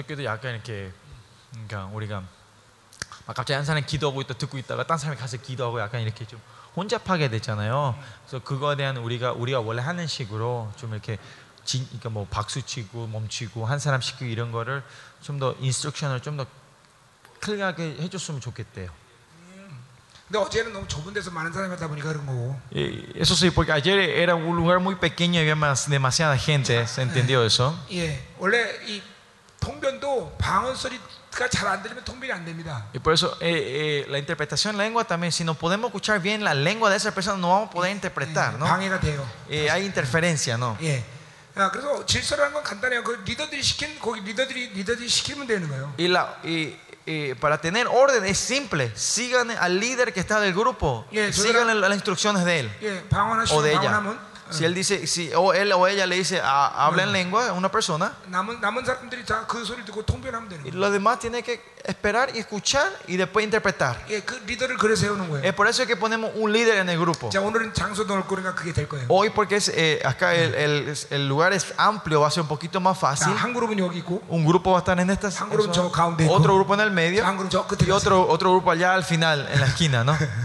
어저께도 약간 이렇게 그러니까 우리가 막 갑자기 한 사람이 기도하고 있다 듣고 있다가 딴 사람이 가서 기도하고 약간 이렇게 좀 혼잡하게 됐잖아요. 그래서 그거에 대한 우리가 우리가 원래 하는 식으로 좀 이렇게 진, 그러니까 뭐 박수 치고 멈추고 한 사람 시키고 이런 거를 좀 더 인스트럭션을 좀 더 클리어하게 해줬으면 좋겠대요. 근데 어제는 너무 좁은 데서 많은 사람이 하다 보니까 그런 거고. Y eso sí, porque ayer era un lugar muy pequeño y había más, demasiada gente, ¿se entendió eso? 예, 원래 이 Y por eso eh, eh, la interpretación en lengua también, si no podemos escuchar bien la lengua de esa persona, no vamos a poder interpretar, ¿no? Eh, hay interferencia, ¿no? Para tener orden es simple. Sigan al líder que está del grupo. sigan las instrucciones de él o de ella. 방언하면 Si él dice, si o él o ella le dice, "Ah, habla en lengua a una persona, 남은 남은 사람들이 다 그 소리를 듣고 통변하면 되는 y 거예요. los demás tienen que esperar y escuchar y después interpretar. 예, 그 리더를 그래 세우는 거예요. Es por eso que ponemos un líder en el grupo. 자, 오늘은 장소도 넓고 그러니까 그게 될 거예요. Hoy porque es, eh, acá el, el- el lugar es amplio, va a ser un poquito más 자, fácil. 한 그룹은 여기 있고, Un grupo va a estar en esta 한 그룹은 저 가운데 있고, otro grupo en el medio 한 그룹은 저 끝에 y otro, otro grupo allá al final, en la esquina, ¿no?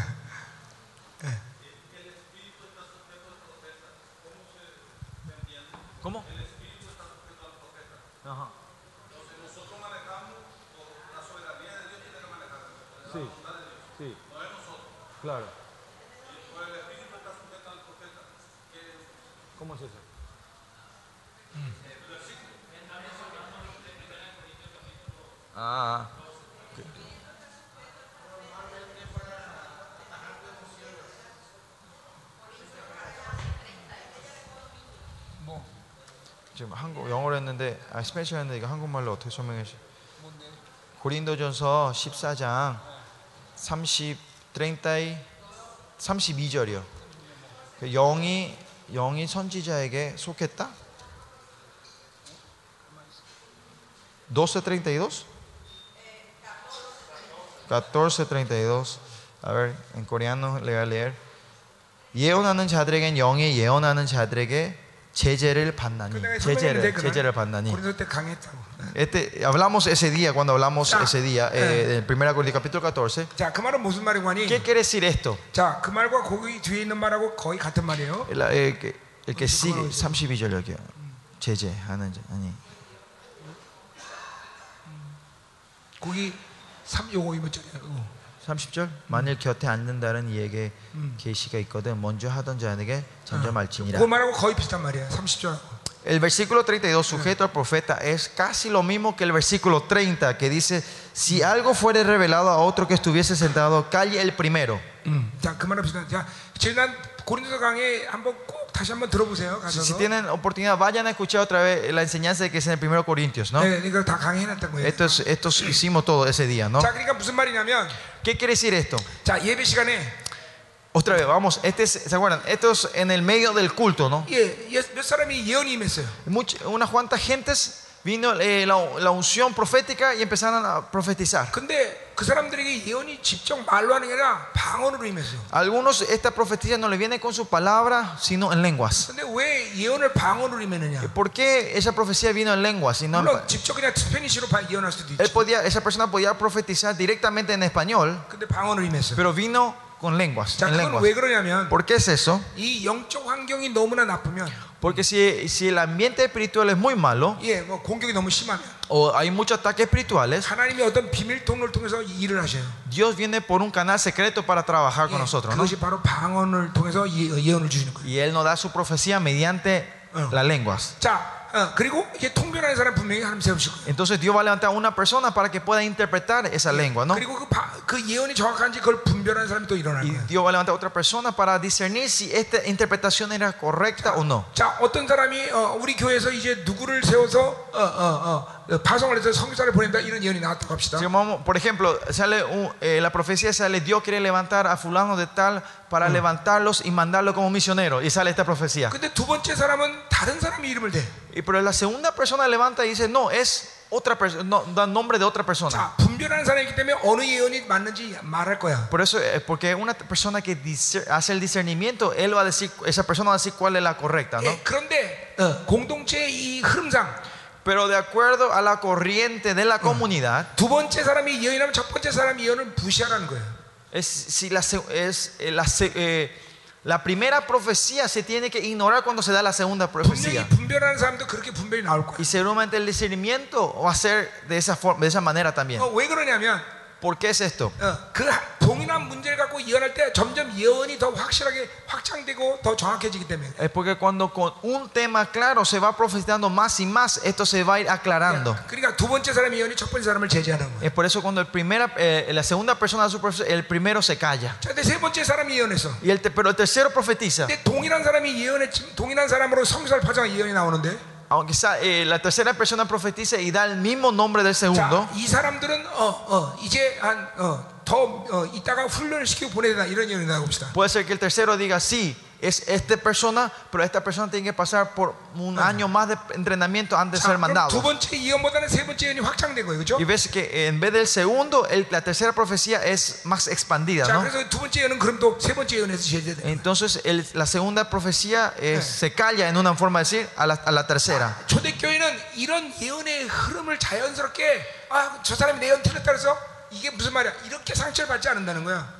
claro. ¿Cómo es eso? Ah, 뭐 지금 한국 영어로 했는데 아 스페셜 했는데 이거 한국말로 어떻게 설명해 주시? 고린도전서 14장 30 30 32절이요. 그 영이 영이 선지자에게 속했다? 12:32 14:32 A ver, en coreano le voy a leer. 예언하는 자들에겐 영이 예언하는 자들에게 제재를 받나니 그 제재를 제재를 받나니 este, hablamos ese día cuando hablamos 자, ese día eh, en 1 Corintios capítulo 14 자, 그 말은 무슨 말이고 하니? ¿qué quiere decir esto? 자, 그 말과 거기 뒤에 있는 말하고 거의 같은 말이에요. el, el que, el que sigue 32절 여기요 제재 하는 자 아니 거기 3 요거 이모절이야. 30절 만일 곁에 앉는다는 이에게 계시가 있거든 먼저 하던 자에게 전점할지니라 그 말하고 거의 비슷한 말이야. 30절. El versículo 32 sujeto al profeta es casi lo mismo que el versículo 30 que dice si algo fuere revelado a otro que estuviese sentado calle el primero 음. 자, 그 말은 비슷한. 자, 지난 고린도 강의 한번 꼭 다시 한번 들어보세요. Si, 가셔서. si tienen oportunidad, vayan a escuchar otra vez la enseñanza que es en el 1 Corintios, ¿no? 네, 이걸 다 강의해놨던 거예요. Esto, es- esto es- hicimos todo ese día, ¿no? 자, 그러니까 무슨 말이냐면, ¿Qué quiere decir esto? 자, 예배 시간에 Otra vez, vamos, este es- ¿se acuerdan? Esto es en el medio del culto, ¿no? 예, 예, 몇 사람이 예언이 임했어요. Much- unas cuantas gentes vino eh, la, la unción profética y empezaron a profetizar. 근데 Algunos esta profecía no le viene con sus palabras, sino en lenguas. ¿Por qué esa profecía vino en lenguas? Sino en... Él podía, esa persona podía profetizar directamente en español, pero vino con lenguas, lenguas. ¿Por qué es eso? 이 영적 환경이 너무나 나쁘면 Porque si, si el ambiente espiritual es muy malo 예, 뭐 공격이 너무 심하면 o hay muchos ataques espirituales, 하나님이 어떤 비밀 통로를 통해서 일을 하셔요. Dios viene por un canal secreto para trabajar con 예, nosotros, ¿no? 그것이 바로 방언을 통해서 예- 예언을 주시는 거예요. Y Él nos da su profecía mediante Oh. las lenguas. 자, Entonces Dios va a levantar a una persona para que pueda interpretar esa lengua, ¿no? Y Dios va a levantar a otra persona para discernir si esta interpretación era correcta o no. Si por ejemplo, sale un, eh, la profecía sale Dios quiere levantar a fulano de tal para levantarlos y mandarlo como misionero y sale esta profecía. 근데 두 번째 사람은 다른 사람의 이름을 대. Y pero la segunda persona levanta y dice, no, es otra persona, no, da nombre de otra persona. 자, 분별하는 사람이기 때문에 어느 예언이 맞는지 말할 거야. Por eso, eh, porque es una persona que dice- hace el discernimiento, él va a decir, esa persona va a decir cuál es la correcta, ¿no? 예, 그런데 어, 공동체의 이 흐름상 Pero de acuerdo a la corriente de la comunidad, 두 번째 사람이 예언하면 첫 번째 사람이 예언을 무시하라는 거예요. es, si la, se- es, eh, la, se- eh, la primera profecía se tiene que ignorar cuando se da la segunda 분명히 profecía. 분별하는 사람도 그렇게 분별이 나올 거야. Y seguramente el discernimiento va a ser de esa, forma, de esa manera también. 어, 왜 그러냐면 ¿Por qué es esto? 어, 그 하- 동일한 문제를 갖고 예언할 때 점점 예언이 더 확실하게 확장되고 더 정확해지기 때문에. Es porque cuando con un tema claro se va profetizando más y más, esto se va a ir aclarando. 그러니까 두 번째 사람의 예언이 첫 번째 사람을 제재하는 거예요. Es por eso cuando el primera, eh, la segunda persona da su profecía, el primero se calla. 자, 근데 세 번째 사람이 예언했어. Y el te- pero el tercero profetiza. 근데 동일한 사람이 예언했지 동일한 사람으로 성사를 파장 예언이 나오는데 Aunque sea, eh, la tercera persona profetiza y da el mismo nombre del segundo. 자, 이 사람들은 어, 어, 이제 한더 어, 이따가 훈련을 시키고 보내야 된다 이런 예언이 나옵시다. Puede ser que el tercero diga, sí, es esta persona, pero esta persona tiene que pasar por un año más de entrenamiento antes de ser mandado. Y ves que en vez del segundo, el, la tercera profecía es más expandida. ¿no? Entonces el, la segunda profecía eh, es, se calla en una forma de decir a la, a la tercera.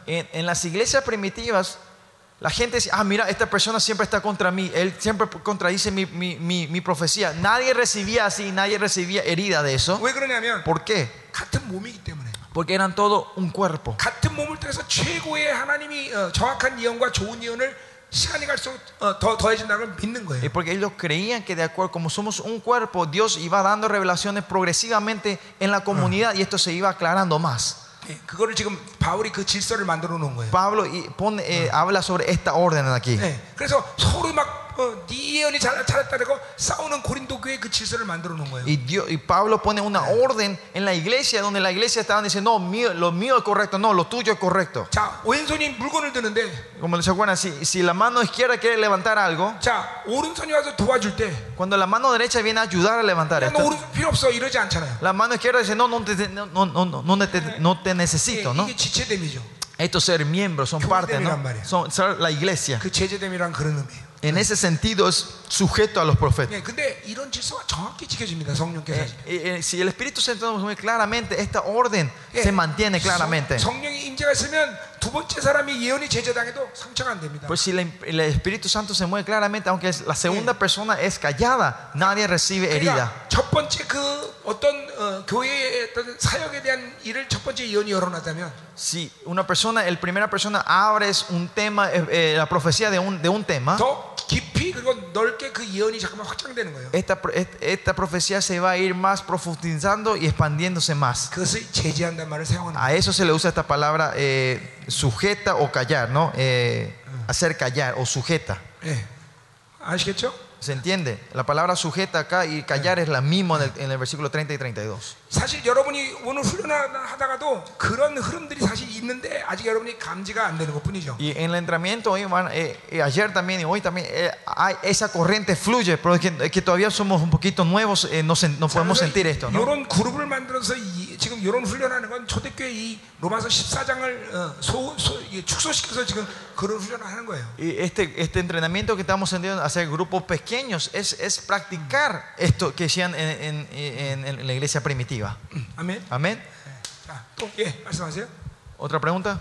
En, en las iglesias primitivas la gente dice, ah, mira, esta persona siempre está contra mí, él siempre contradice mi, mi, mi, mi profecía. Nadie recibía así, nadie recibía herida de eso. ¿Por qué? Porque eran todo un cuerpo. Y porque ellos creían que de acuerdo como somos un cuerpo, Dios iba dando revelaciones progresivamente en la comunidad y esto se iba aclarando más. 예, 그거를 지금 바울이 그 질서를 만들어 놓은 거예요. Pablo y pone, eh, habla sobre esta orden aquí. 예, 그래서 서로 막 어, 네 예언이 잘, 잘했다고 싸우는 고린도 교회 그 질서를 만들어 놓은 거예요. Y, Dios, y Pablo pone una orden en la iglesia donde la iglesia estaban diciendo, no, mío, lo mío es correcto, no, lo tuyo es correcto. 자, 왼손이 물건을 드는데 Como se acuerdan, si, si la mano izquierda quiere levantar algo, 자, 오른손이 와서 도와줄 때 cuando la mano derecha viene a ayudar a levantar 야, 너 esto, 오른손 필요 없어 이러지 않잖아요. la mano izquierda dice, no, no te, no, no, no, no te, no te 예, necesito, ¿no? 이게 지체됨이죠. Estos ser miembros son 교회됨이란 parte, ¿no? 말이야. Son ser la iglesia. 그 제재됨이란 그런 의미예요. En ese sentido es sujeto a los profetas. 예, 근데 이런 질서가 정확히 지켜집니다. 성령께서. Eh, eh, eh, si el Espíritu Santo nos mueve claramente, esta orden 예, se mantiene claramente. 성, 성령의 임재가 있으면 두 번째 사람이 예언이 제재당해도 상처가 안 됩니다. Pues si la- el Espíritu Santo se mueve claramente, aunque es- la segunda persona es callada, nadie recibe herida. 그러니까 첫 번째 그 어떤 어, 교회의 어떤 사역에 대한 일을 첫 번째 예언이 열어놨다면 Si una persona, el primera persona abres un tema, eh, eh, la profecía de un, de un tema, 더 깊이 그리고 넓게 그 예언이 잠깐만 확장되는 거예요. esta, pro- est- esta profecía se va a ir más profundizando y expandiéndose más. 그것을 제재한다는 말을 사용하는 거예요. A eso se le usa esta palabra eh, sujeta o callar, ¿no? Eh, hacer callar o sujeta. 예. 아시겠죠? ¿Se entiende? La palabra sujeta acá y callar es la misma en el, en el versículo 30 y 32. 사실 여러분이 오늘 훈련하다가도 그런 흐름들이 사실 있는데 아직 여러분이 감지가 안 되는 것뿐이죠. Y en el entrenamiento hoy van, eh, eh, ayer también y hoy también eh, hay, esa corriente fluye, pero es que, es que todavía somos un poquito nuevos, eh, no, sen- no podemos sentir esto, ¿no? 이런 그룹을 만들어서 이, 지금 이런 훈련하는 건 초대교회 이 로마서 14장을 어, 소, 소, 이게 축소시켜서 지금 그런 훈련을 하는 거예요. Y este, este entrenamiento que estamos haciendo hacer grupos pequeños es, es practicar esto que hacían en, en- en- en la iglesia primitiva. 아멘. Amén. 자, 또 예, 말씀하세요. ¿Otra pregunta?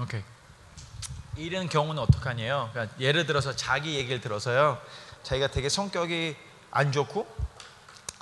오케이. 이런 경우는 어떡하냐요? 그러니까 예를 들어서 자기 얘기를 들어서요. 자기가 되게 성격이 안 좋고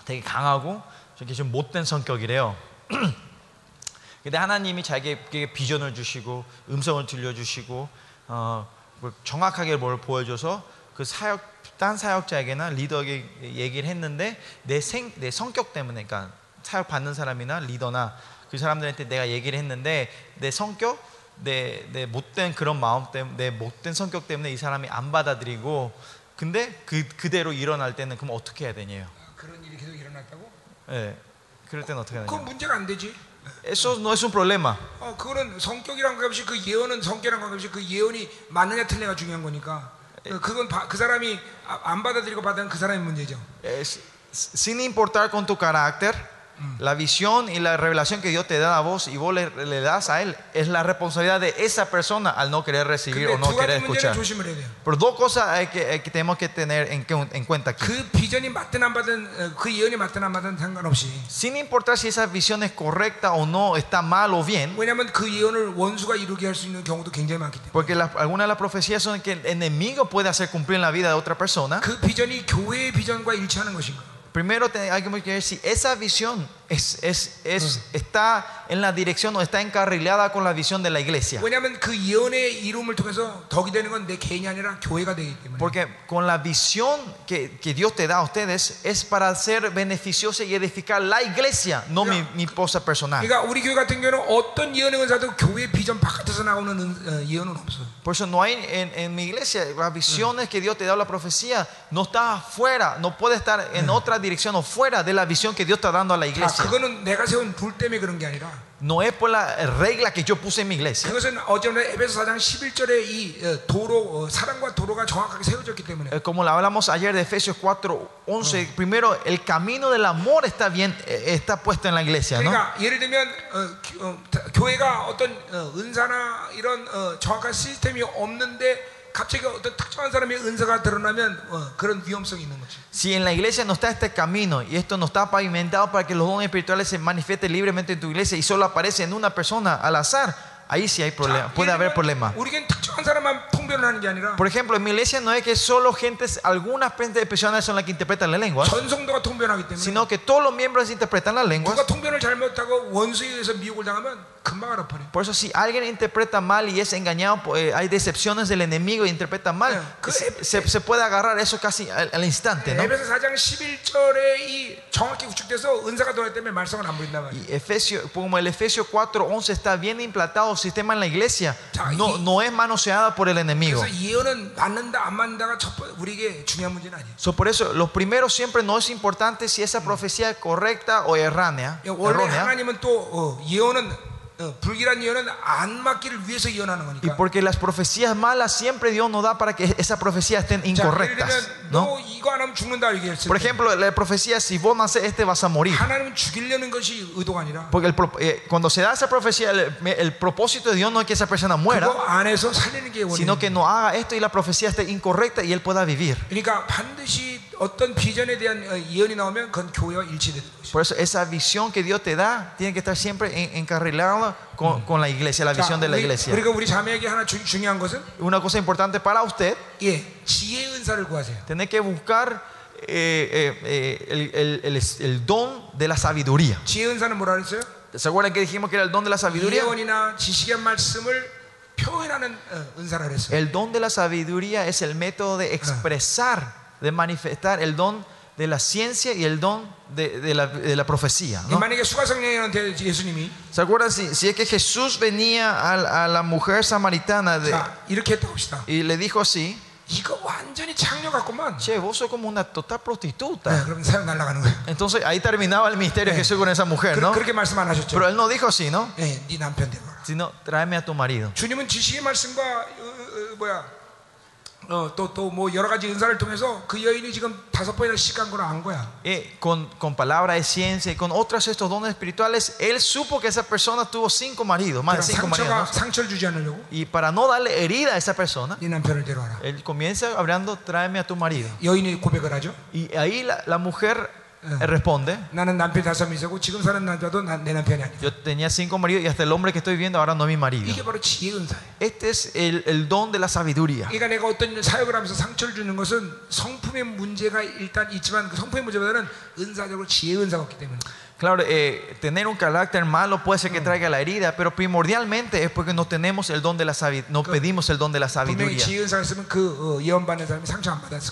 되게 강하고 저게 좀 못된 성격이래요. 근데 하나님이 자기에게 비전을 주시고 음성을 들려주시고 어, 뭐 정확하게 뭘 보여줘서 그 사역 딴 사역자에게나 리더에게 얘기를 했는데 내, 생, 내 성격 때문에 그러니까 사역 받는 사람이나 리더나 그 사람들한테 내가 얘기를 했는데 내 성격 내, 내 못된 그런 마음 때문에 내 못된 성격 때문에 이 사람이 안 받아들이고 근데 그 그대로 일어날 때는 그럼 어떻게 해야 되냐요? 그런 일이 계속 일어났다고? 예. 그럴 때는 어떻게 해야 그건? 문제가 안 되지. Eso no es un problema. 어, 그거는 성격이랑 관계없이 그 예언은 성격이랑 관계없이 그 예언이 맞느냐 틀느냐가 중요한 거니까. 어, 그건 바- 그 사람이 아- 안 받아들이고 받은 그 사람의 문제죠. Sin importar con tu carácter, La visión y la revelación que Dios te da a vos y vos le, das a Él es la responsabilidad de esa persona al no querer recibir o no querer escuchar. Pero dos cosas hay que, tenemos que tener en, cuenta aquí. Sin importar si esa visión es correcta o no, está mal o bien. Porque la, algunas de las profecías son que el enemigo puede hacer cumplir en la vida de otra persona primero hay que ver si esa visión es, es, es, está en la dirección o está encarrilada con la visión de la iglesia. 왜냐하면 그 예언의 이름을 통해서 덕이 되는 건 내 개인이 아니라 교회가 되기 때문에 Porque con la visión que, que Dios te da a ustedes es para ser beneficiosa y edificar la iglesia, no mi, mi esposa personal. 그러니까 우리 교회 같은 경우는 어떤 예언의 은사도 교회 비전 바깥에서 나오는 은- 어, 예언은 없어요 Por eso no hay en, en mi iglesia, las visiones que Dios te da, la profecía, no está afuera, no puede estar en otra dirección o fuera de la visión que Dios está dando a la 자, iglesia. 그거는 내가 세운 불 때문에 그런 게 아니라 No es por la regla que yo puse en mi iglesia. 그것은 어제는 에베소 4장 11절에 이 어, 도로 어, 사랑과 도로가 정확하게 세워졌기 때문에 Eh, Como lo hablamos ayer de Efesios 4, 11, primero el camino del amor está bien, eh, está puesto en la iglesia, ¿no? 그러니까 예를 들면 어, 교- 어, 다- 교회가 어떤 어, 은사나 이런 어, 정확한 시스템이 없는데 si en la iglesia no está este camino y esto no está pavimentado para que los dones espirituales se manifiesten libremente en tu iglesia y solo aparece en una persona al azar, ahí sí hay problema, puede haber problema. Por ejemplo, en mi iglesia no es que solo gentes, algunas personas son las que interpretan la lengua, sino que todos los miembros interpretan la lengua. Por eso si alguien interpreta mal y es engañado, eh, hay decepciones del enemigo y interpreta mal, se, se puede agarrar eso casi al, al instante. ¿no? Y Efesio, como el Efesio 4.11 está bien implantado el sistema en la iglesia, no, no es manoseada por el enemigo. So, por eso, los primeros siempre no es importante si esa profecía es correcta o erránea. errónea. Y porque las profecías malas siempre Dios nos da para que esas profecías estén incorrectas. ¿no? Por ejemplo, la profecía, si vos no haces este vas a morir. Porque el, eh, cuando se da esa profecía, el, el, propósito de Dios no es que esa persona muera, sino que no haga esto y la profecía esté incorrecta y él pueda vivir. Por eso esa visión que Dios te da tiene que estar siempre encarrilada con, con la iglesia, la visión de la iglesia. Una cosa importante para usted, tiene que buscar eh, eh, eh, el, el, el, el, don de la sabiduría. ¿Se acuerdan que dijimos que era el don de la sabiduría? El don de la sabiduría es el método de expresar de manifestar el don de la ciencia y el don de, de, la, de la, profecía. ¿no? ¿Se acuerdan si, si, es que Jesús venía a, a la mujer samaritana de, y le dijo así? Che, vos sos como una total prostituta. Entonces ahí terminaba el misterio de Jesús con esa mujer, ¿no? Pero él no dijo así, ¿no? Sino, tráeme a tu marido 어, 어, 어, 뭐야 또 또 뭐 여러 가지 은사를 통해서 그 여인이 지금 다섯 번이나 시간 거를 안 거야. Y con, con palabra de ciencia y con otros estos dones espirituales, él supo que esa persona tuvo cinco maridos, más de 그러니까 cinco 상처가 maridos. ¿no? 상처를 주지 않으려고 Y para no darle herida a esa persona, 네 남편을 데려와라. él comienza hablando, tráeme a tu marido. 여인이 고백을 하죠. Y ahí la, la mujer Él responde, 나는 남편 다섯 명이고 지금 사는 남자도 나- 내 남편이 아니다. yo tenía cinco maridos y hasta el hombre que estoy viendo ahora no es mi marido. 이게 바로 지혜 은사예요. Este es el, el don de la sabiduría. 그러니까 내가 어떤 사역을 하면서 상처를 주는 것은 성품의 문제가 일단 있지만 그 성품의 문제보다는 은사적으로 지혜 은사가 없기 때문에. Claro, eh, tener un carácter malo puede ser que traiga la herida, pero primordialmente es porque no tenemos el don de la sabiduría, no pedimos el don de la sabiduría.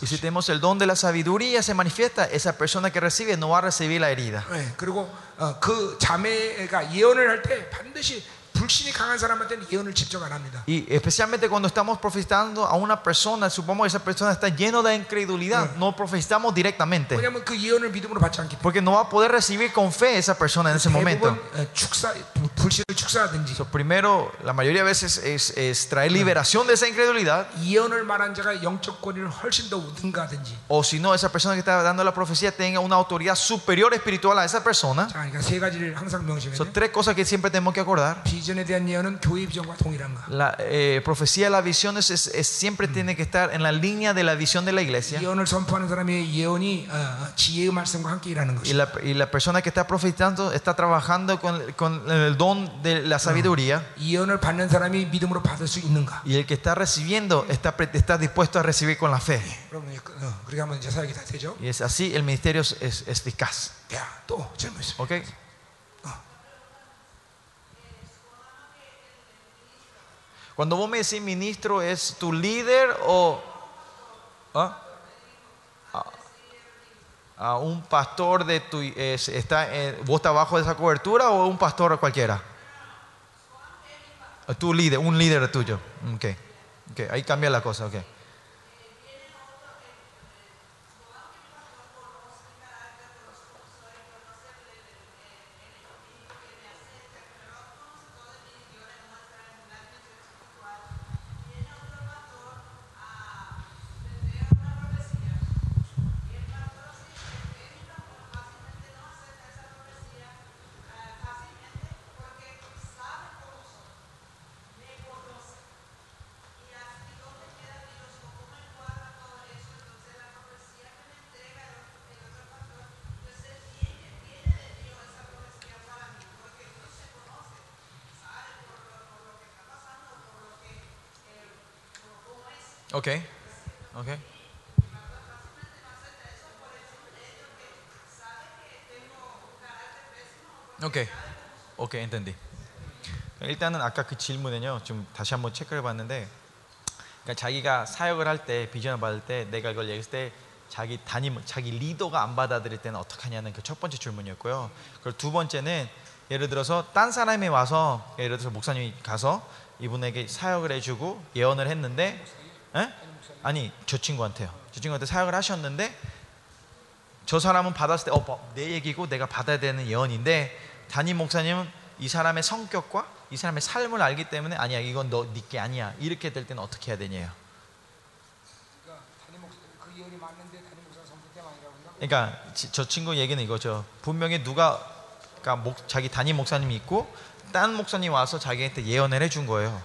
Y si tenemos el don de la sabiduría, se manifiesta, esa persona que recibe no va a recibir la herida. Y especialmente cuando estamos profetizando a una persona, supongamos que esa persona está lleno de incredulidad, no profetizamos directamente. Porque no va a poder recibir con fe esa persona en ese momento. So, primero, la mayoría de veces es, es traer liberación de esa incredulidad. O si no, esa persona que está dando la profecía tenga una autoridad superior espiritual a esa persona. Son tres cosas que siempre tenemos que acordar. La eh, profecía de las visiones es, es, siempre tiene que estar en la línea de la visión de la iglesia. Y la, y la persona que está profetizando está trabajando con, con el don de la sabiduría. Y el que está recibiendo está, está dispuesto a recibir con la fe. Y es así el ministerio es, es eficaz. Okay. Cuando vos me decís ministro, ¿es tu líder o ¿Ah? a, un pastor de tu es- está vos estás bajo de esa cobertura o un pastor cualquiera? Tu líder, un líder tuyo. Ok. Ok, ahí cambia la cosa, ok. Ok. Ok. Ok. Ok, entendí. 일단은 아까 그 질문은요. 좀 다시 한번 체크를 해봤는데 그러니까 자기가 사역을 할 때 비전을 받을 때 내가 이걸 얘기했을 때 자기 담임 자기 리더가 안 받아들일 때는 어떻게 하냐는 그 첫 번째 질문이었고요. 그리고 두 번째는 예를 들어서 딴 사람이 와서 예를 들어서 목사님이 가서 이분에게 사역을 해주고 예언을 했는데 에? 아니 저 친구한테요. 저 친구한테 사역을 하셨는데 저 사람은 받았을 때 어, 뭐, 내 얘기고 내가 받아야 되는 예언인데 담임 목사님은 이 사람의 성격과 이 사람의 삶을 알기 때문에 아니야 이건 너 니께 아니야 이렇게 될 때는 어떻게 해야 되냐요. 그러니까 저 친구 얘기는 이거죠. 분명히 누가 그러니까 목, 자기 담임 목사님이 있고 딴 목사님 와서 자기한테 예언을 해준 거예요.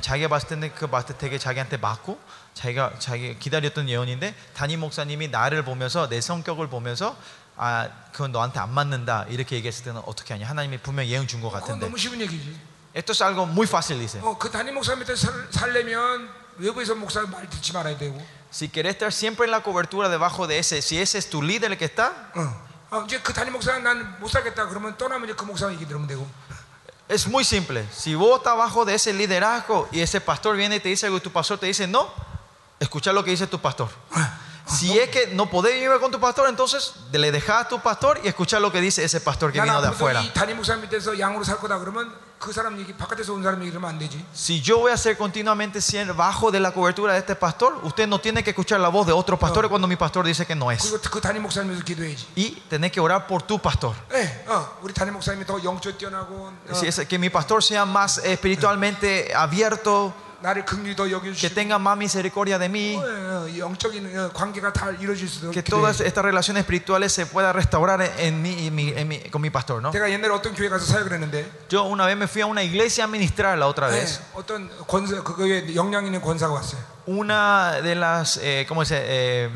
자기가 봤을 때는 그 봤을 때 되게 자기한테 맞고 자기가 자기 기다렸던 예언인데 담임 목사님이 나를 보면서 내 성격을 보면서 아 그건 너한테 안 맞는다 이렇게 얘기했을 때는 어떻게 하냐 하나님이 분명 히 예언 준 것 같은데 너무 쉬운 얘기지. esto es algo muy fácil dice 어, 그 담임 목사 밑에 살, 살려면 외부에서 목사 말 듣지 말아야 되고. si querés estar siempre en la cobertura debajo de ese si ese es tu líder el que está 어. 어, 이제 그 담임 목사 난 못 살겠다 그러면 떠나면 이제 그 목사 얘기 들으면 되고. Es muy simple. Si vos estás abajo de ese liderazgo y ese pastor viene y te dice algo y tu pastor te dice no, escucha lo que dice tu pastor. Si es que no podés vivir con tu pastor, entonces le dejas a tu pastor y escucha lo que dice ese pastor que vino de afuera. 이 담임 목사 밑에서 양으로 살 거다 그러면 그 사람 얘기 바깥에서 온 사람 얘기 들으면 안 되지. Si yo voy a ser continuamente siendo bajo de la cobertura de este pastor, usted no tiene que escuchar la voz de otros pastores cuando mi pastor dice que no es. 그리고 그 담임 목사님에서 기도해야지. Y tenés que orar por tu pastor. 네, 어, 우리 담임 목사님이 더 영적 뛰어나고 어, Si es que mi pastor sea más espiritualmente abierto, 나를 긍휼히 더 que tenga más misericordia de mí, que todas estas relaciones espirituales se puedan restaurar en mí, con mi pastor. ¿no? Yo una vez me fui a una iglesia a ministrar, la otra vez. una de las, eh, ¿cómo dice? Eh,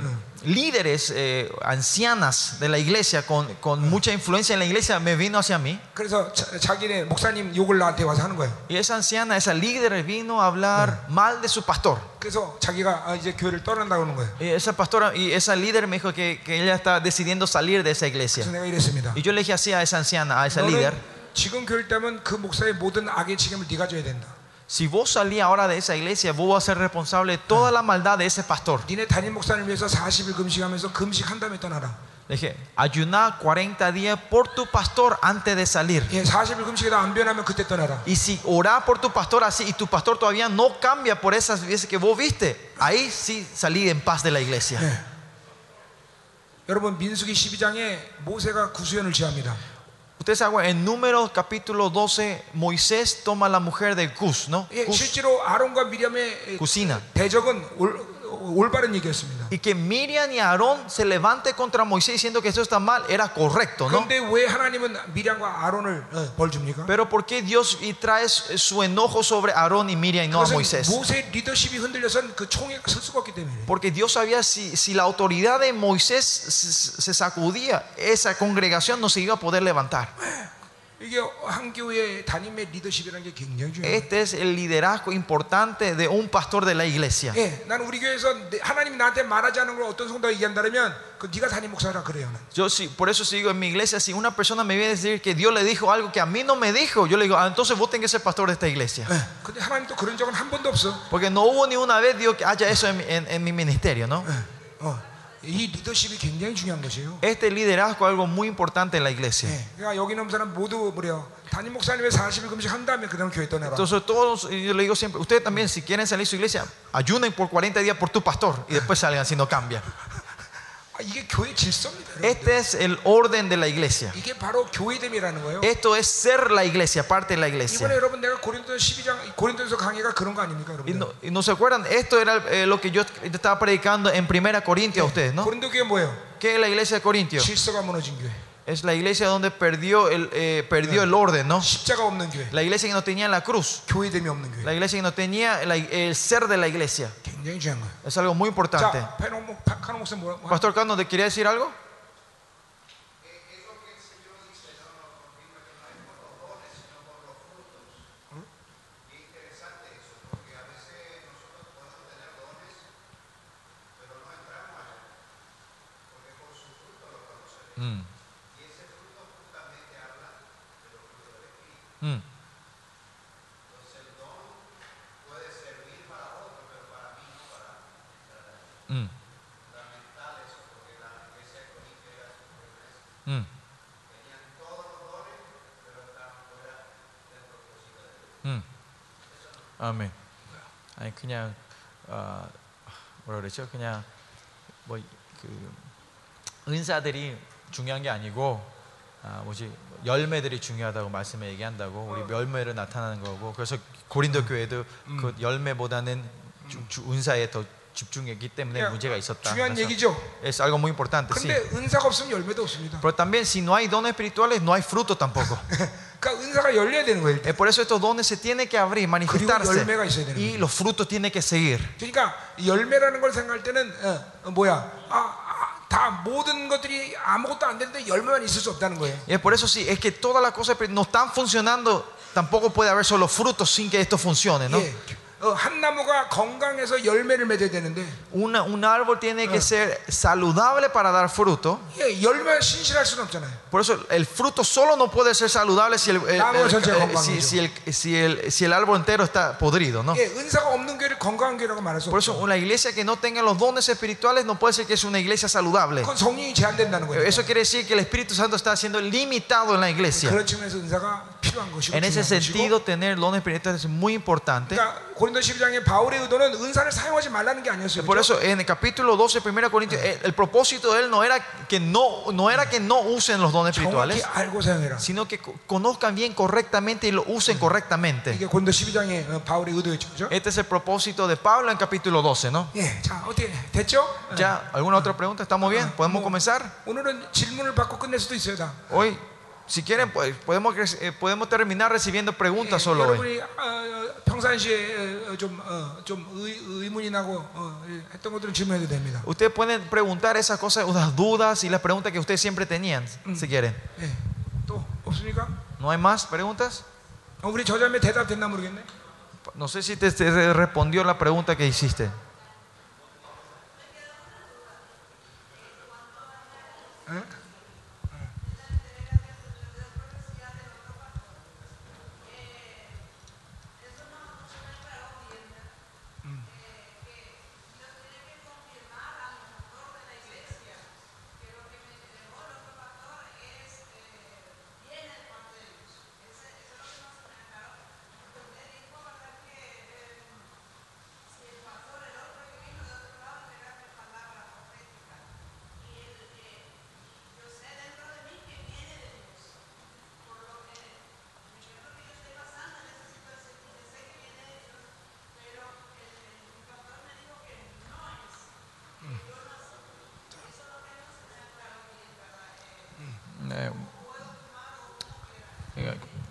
líderes, eh, ancianas de la iglesia, con, con mucha influencia en la iglesia, me vino hacia mí. 그래서 자, 자기네 목사님 욕을 나한테 와서 하는 거예요. Y esa anciana, esa líder vino a hablar mal de su pastor. 그래서 자기가 아, 이제 교회를 떠난다고 하는 거예요. Y esa pastora y esa líder me dijo que, que ella está decidiendo salir de esa iglesia. 그래서 내가 이랬습니다. Y yo le dije así a esa anciana, a esa líder, 너는 지금 교회를 따면 그 목사의 모든 악의 책임을 네가 져야 된다. si vos salís ahora de esa iglesia, vos vas a ser responsable de toda la maldad de ese pastor. 니네 담임 목사를 위해서 40일 금식하면서 금식한 다음에 떠나라. Le dije, ayuná 40 días por tu pastor antes de salir. 예, 40일 금식에다 안 변하면 그때 떠나라. Y si orás por tu pastor así y tu pastor todavía no cambia por esas veces que vos viste, ahí sí salí en paz de la iglesia. 예. 여러분 민수기 12장에 모세가 구수연을 취합니다. Ustedes saben, en Números capítulo 12, Moisés toma la mujer de Cus, ¿no? 예, Cus, 실제로 아론과 미리암의 Cusina. 대적은 올, 올바른 얘기였습니다. Y que Miriam y Aarón se levante contra Moisés diciendo que eso está mal, era correcto, ¿no? 그런데 왜 하나님은 미리암과 아론을 어, 벌 줍니까? Pero ¿por qué Dios y trae su enojo sobre Aarón y Miriam y no a 그것은 Moisés? 모세의 리더십이 흔들려선 그 총회가 설 수가 없기 때문에. Porque Dios sabía si, si la autoridad de Moisés se, se sacudía, esa congregación no se iba a poder levantar. Este es el liderazgo importante de un pastor de la iglesia. Yo si, por eso sigo en mi iglesia si una persona me viene a decir que Dios le dijo algo que a mí no me dijo, yo le digo, ah, entonces vos tenés que ser pastor de esta iglesia. Porque no hubo ni una vez Dios que haya eso en, en, en mi ministerio, ¿no? 어, 이 리더십이 굉장히 중요한 것이에요. Este liderazgo es algo muy importante en la iglesia. 예, 그러니까 여기 있는 사람 모두 뭐래요? 담임 목사님의 40일 금식 한 다음에 그다음 교회 떠나라. Entonces todos, y yo le digo siempre, ustedes también si quieren salir de su iglesia, ayunen por 40 días por tu pastor y después salgan si no cambian. Este es el orden de la iglesia. Esto es ser la iglesia, parte de la iglesia. Y, no, se acuerdan, esto era eh, lo que yo estaba predicando en Primera Corintia a ustedes, ¿no? ¿Qué es la iglesia de Corintio? 질서가 무너진 교회. Es la iglesia donde perdió el, eh, perdió el orden, ¿no? 십자가 없는 교회. La iglesia que no tenía la cruz. 교회됨이 없는 교회. La iglesia que no tenía la- el ser de la iglesia. 굉장히 중요한 거예요. Es algo muy importante. 자, 페노 목 카노 목사 뭐라 뭐, Pastor Cano, ¿te quería decir algo? Mm. Mm. Mm. 음. 아멘. 아니 그냥 어, 뭐라 그랬죠? 그냥 뭐 그 은사들이 중요한 게 아니고 아 뭐지 열매들이 중요하다고 말씀에 얘기한다고 우리 열매로 나타나는 거고 그래서 고린도 교회도 그 열매보다는 주, 주- 은사에 더 집중했기 때문에 문제가 있었다. 중요한 얘기죠. es algo muy importante, sí. 근데 은사가 없으면 열매도 없습니다. Pero también si no hay dones espirituales no hay fruto tampoco. 그러니까 은사가 열려야 되는 거예요. Es por eso estos dones se tienen que abrir, manifestarse 열매가 있어야 되는 y los frutos tienen que seguir. 그러니까 열매라는 걸 생각할 때는 어, 어, 뭐야? 아, 아, 다 모든 것들이 아무것도 안 되는데 열매만 있을 수 없다는 거예요. Y es por eso sí, es que todas las cosas no están funcionando, tampoco puede haber solo frutos sin que esto funcione, ¿no? 예. Una, un árbol tiene que ser saludable para dar fruto. Por eso el fruto solo no puede ser saludable si el, el, el, si, si el, si el, si el árbol entero está podrido. ¿no? Por eso una iglesia que no tenga los dones espirituales no puede ser que es una iglesia saludable. Eso quiere decir que el Espíritu Santo está siendo limitado en la iglesia. En ese sentido, tener dones espirituales es muy importante. Por eso en el capítulo 12, 1 Corintios, el propósito de él no era que no, no, era que no usen los dones espirituales, sino que conozcan bien correctamente y lo usen correctamente. Este es el propósito de Pablo en capítulo 12, ¿no? ¿Ya? ¿Alguna otra pregunta? ¿Estamos bien? ¿Podemos comenzar? Hoy Si quieren, pues, podemos, cre- eh, podemos terminar recibiendo preguntas 예, solo hoy. 여러분이 어, 어, 평상시에 어, 좀, 어, 좀 의, 의문이 나고 어, 예, 했던 것들은 질문해도 됩니다. Ustedes pueden preguntar esas cosas, las dudas y las preguntas que ustedes siempre tenían, si quieren. 예, 또 없습니까? ¿No hay más preguntas? 어, 우리 저자매 대답됐나 모르겠네. No sé si te, te respondió la pregunta que hiciste.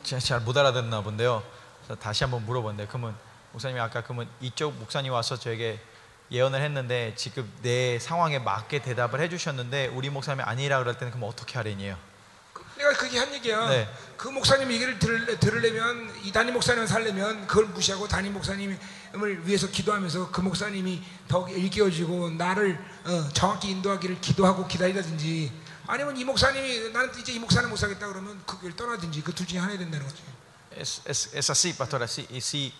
잘 못 알아듣나 본데요. 다시 한번 물어본데 그러면 목사님이 아까 그러면 이쪽 목사님 와서 저에게 예언을 했는데 지금 내 상황에 맞게 대답을 해주셨는데 우리 목사님이 아니라 그럴 때는 그럼 어떻게 하려니요? 내가 그게 한 얘기야. 네. 그 목사님 얘기를 들을, 들으려면 이 담임 목사님을 살려면 그걸 무시하고 담임 목사님을 위해서 기도하면서 그 목사님이 더 일깨워지고 나를 어, 정확히 인도하기를 기도하고 기다리다든지 아니면 이 목사님이 나는 이제 이 목사님 못 사겠다 그러면 그 길 떠나든지 그 둘 중에 하나 해야 된다는 거지. Es, es, es así, pastor, así. Y si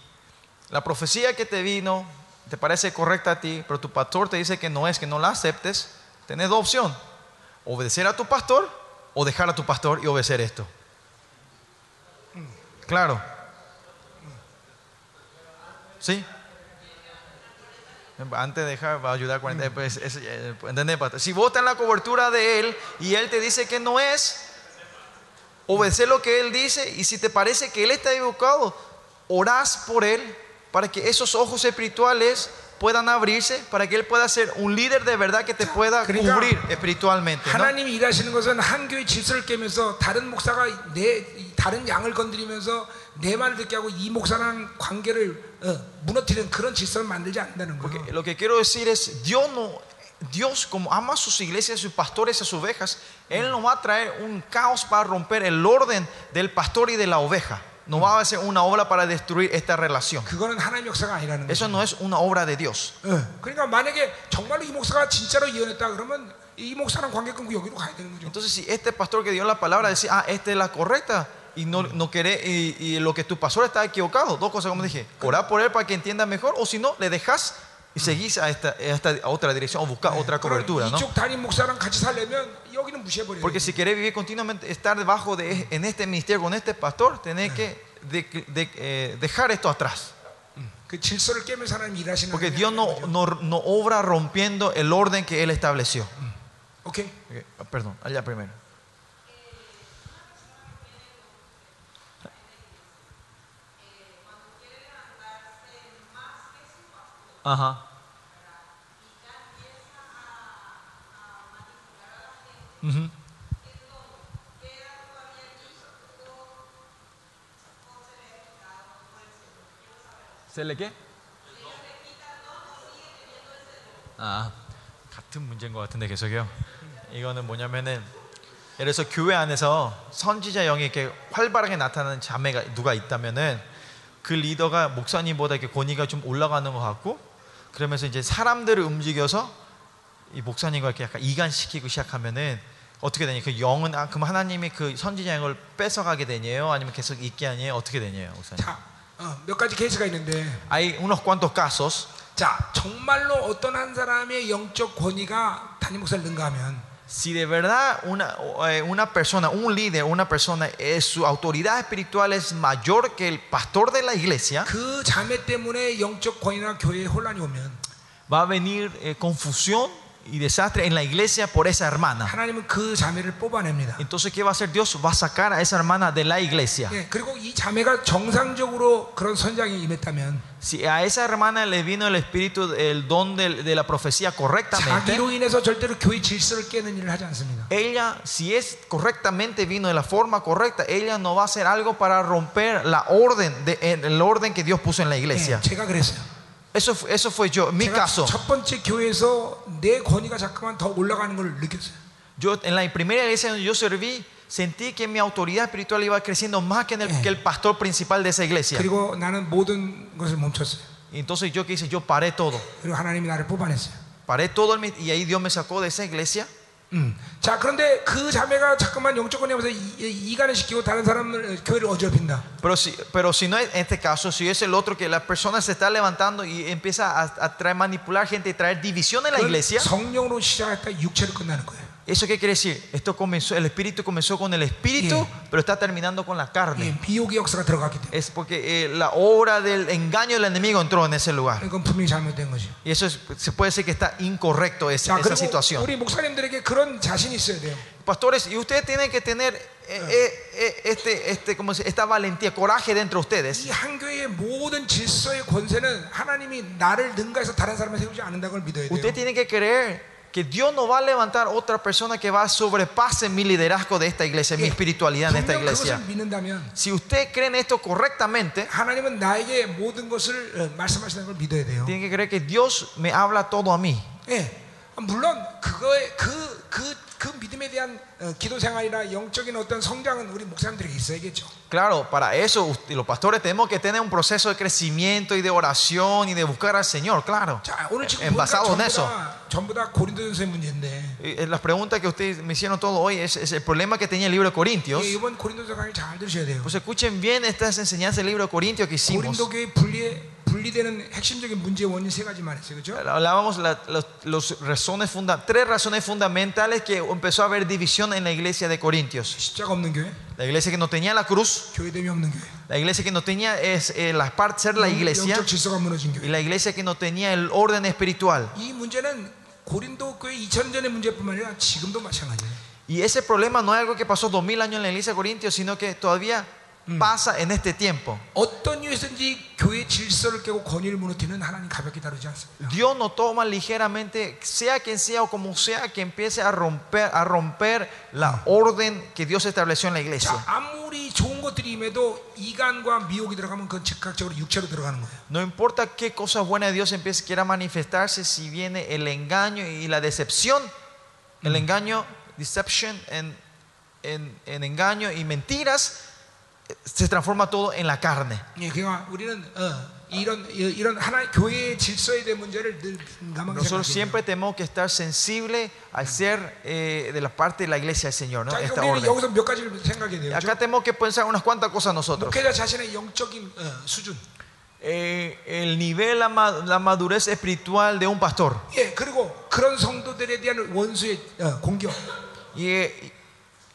la profecía que te vino te parece correcta a ti, pero tu pastor te dice que no es, que no la aceptes, tenés dos opciones. Obedecer a tu pastor o dejar a tu pastor y obedecer esto. Claro. ¿Sí? Antes deja, va a ayudar 40. Pues, es. Eh, si vos estás en la cobertura de Él y Él te dice que no es, obedece lo que Él dice y si te parece que Él está equivocado, orás por Él para que esos ojos espirituales puedan abrirse, para que Él pueda ser un líder de verdad que te pueda cubrir espiritualmente. Lo que quiero decir es, Dios no, Dios como ama a sus iglesias, a sus pastores, a sus ovejas, Él no va a traer un caos para romper el orden del pastor y de la oveja. No va a hacer una obra para destruir esta relación. Eso no es una obra de Dios. Entonces, si este pastor que dio la palabra decía, ah, esta es la correcta, y no, no querés, y, y, lo que tu pastor está equivocado. Dos cosas, como dije, orar por él para que entienda mejor, o si no, le dejas y seguís a, esta, a, esta, a otra dirección o buscas otra cobertura. ¿no? Porque si querés vivir continuamente, estar debajo de en este ministerio con este pastor, tenés que de, de, eh, dejar esto atrás. Porque Dios no, no, no, obra rompiendo el orden que Él estableció. Okay. Perdón, allá primero. Ajá. Ujú. ¿Se le qué? 아, 같은 문제인 것 같은데 계속요. 이거는 뭐냐면은 예를 들어서 교회 안에서 선지자 영이 이렇게 활발하게 나타나는 자매가 누가 있다면은 그 리더가 목사님보다 이렇게 권위가 좀 올라가는 것 같고 그러면서 이제 사람들을 움직여서 이 목사님과 이렇게 약간 이간시키고 시작하면은 어떻게 되냐? 그 영은 아, 그럼 하나님이 그 선지자 영을 뺏어가게 되냐요? 아니면 계속 있게 하냐요? 어떻게 되냐요, 목사님? 자, 어, 몇 가지 케이스가 있는데, Hay unos cuantos casos 자, 정말로 어떤 한 사람의 영적 권위가 담임 목사를 능가하면 si de verdad una, eh, una, persona, un líder, una persona, es, su autoridad espiritual es mayor que el pastor de la iglesia, va a venir eh, confusión y desastre en la iglesia por esa hermana. 하나님은 그 자매를 뽑아냅니다. Entonces, ¿qué va a hacer Dios? Va a sacar a esa hermana de la iglesia. 예, 그리고 이 자매가 정상적으로 그런 선장이 임했다면 Si a esa hermana le vino el espíritu, el don de, de la profecía correctamente, 자기로 인해서 절대로 교회 질서를 깨는 일을 하지 않습니다. ella, si es correctamente vino de la forma correcta, ella no va a hacer algo para romper la orden, de, el orden que Dios puso en la 예, iglesia. 제가 그랬어요. Eso, fu- eso fue yo, en mi 제가 caso. 첫 번째 교회에서 내 권위가 자꾸만 더 올라가는 걸 느꼈어요. Yo en la primera iglesia donde yo serví, sentí que mi autoridad espiritual iba creciendo más que, en el, que el pastor principal de esa iglesia. 그리고 나는 모든 것을 멈췄어요. Y entonces yo que hice, yo paré todo. 그리고 하나님이 나를 뽑아냈어요. Paré todo el mi- y ahí Dios me sacó de esa iglesia. 음. 자 그런데 그 자매가 자꾸만 영적 권위하면서 이- 이간을 시키고 다른 사람을 교회를 어지럽힌다. Pero si, pero si no es en este caso, si es el otro que la persona se está levantando y empieza a, a traer, manipular gente y traer división en la 그건 iglesia, 성령으로 시작했다 육체로 끝나는 거예요. ¿eso qué quiere decir? Esto comenzó, el espíritu comenzó con el espíritu, Yeah. pero está terminando con la carne. 예, 미혹의 역사가 들어갔기 때문에 Es porque eh, la obra del engaño del enemigo entró en ese lugar. 그건 분명히 잘못된 거죠. Y eso es- se puede decir que está incorrecto esa, 자 esa 그리고 situación. 우리 목사님들에게 그런 자신이 있어야 돼요. Pastores, y ustedes tienen que tener eh, eh, eh, este, este, ¿cómo se- esta valentía, coraje dentro de ustedes. 이 한 교회의 모든 질서의 권세는 하나님이 나를 능가해서 다른 사람을 세우지 않는다는 걸 믿어야 돼요. Usted tiene que creer que Dios no va a levantar otra persona que va a sobrepase mi liderazgo de esta iglesia, mi espiritualidad en esta iglesia. Si usted cree en esto correctamente, tiene que creer que Dios me habla todo a mí. 예, 물론 그거에 그그 그 믿음에 대한 어, 기도 생활이나 영적인 어떤 성장은 우리 목사님들에게 있어야겠죠. Claro, para eso usted- los pastores tenemos que tener un proceso de crecimiento y de oración y de buscar al Señor, claro. 자, 오늘 지금 En 보니까 basado en 전부 eso. 다, 전부 다 고린도전서의 문제인데 Y, eh, Las preguntas que ustedes me hicieron todo hoy es, es el problema que tenía el libro de Corintios. 예, 이번 고린도서 강의 잘 들으셔야 돼요. Pues escuchen bien estas enseñanzas del libro de Corintios que hicimos. 고린도 교회 분리 분리되는 핵심적인 문제의 원인 세 가지 말했어요, 그렇죠? Hablábamos la- los, los razones funda- tres razones fundamentales que empezó a haber división en la iglesia de Corintios. 십자가 없는 교회, La iglesia que no tenía la cruz, 교회됨이 없는 교회, la iglesia que no tenía es eh, la parte ser la iglesia 영적 질서가 무너진 y 교회. la iglesia que no tenía el orden espiritual. 이 문제는 고린도 교회 2000년 전의 문제뿐만 아니라 지금도 마찬가지예요. Y ese problema no es algo que pasó dos mil años en la iglesia de Corintios, sino que todavía pasa en este tiempo. 어떤 이유에서든지 교회 질서를 깨고 권위를 무너뜨리는 하나님 가볍게 다루지 않습니다. Dios no toma ligeramente, sea quien sea o como sea, que empiece a romper, a romper la orden que Dios estableció en la 자, iglesia. 아무리 좋은 것들이 임해도 이간과 미혹이 들어가면 그건 즉각적으로 육체로 들어가는 거예요. No importa qué cosa buena de Dios empiece quiera manifestarse, si viene el engaño y la decepción, el engaño, deception, en, en, en engaño y mentiras, eh, se transforma todo en la carne. Nosotros siempre tenemos que estar sensible al ser eh, de la parte de la iglesia del Señor, ¿no? Esta orden. Acá tenemos que pensar unas cuantas cosas nosotros. Eh, el nivel, la, la, madurez espiritual de un pastor. Y, eh,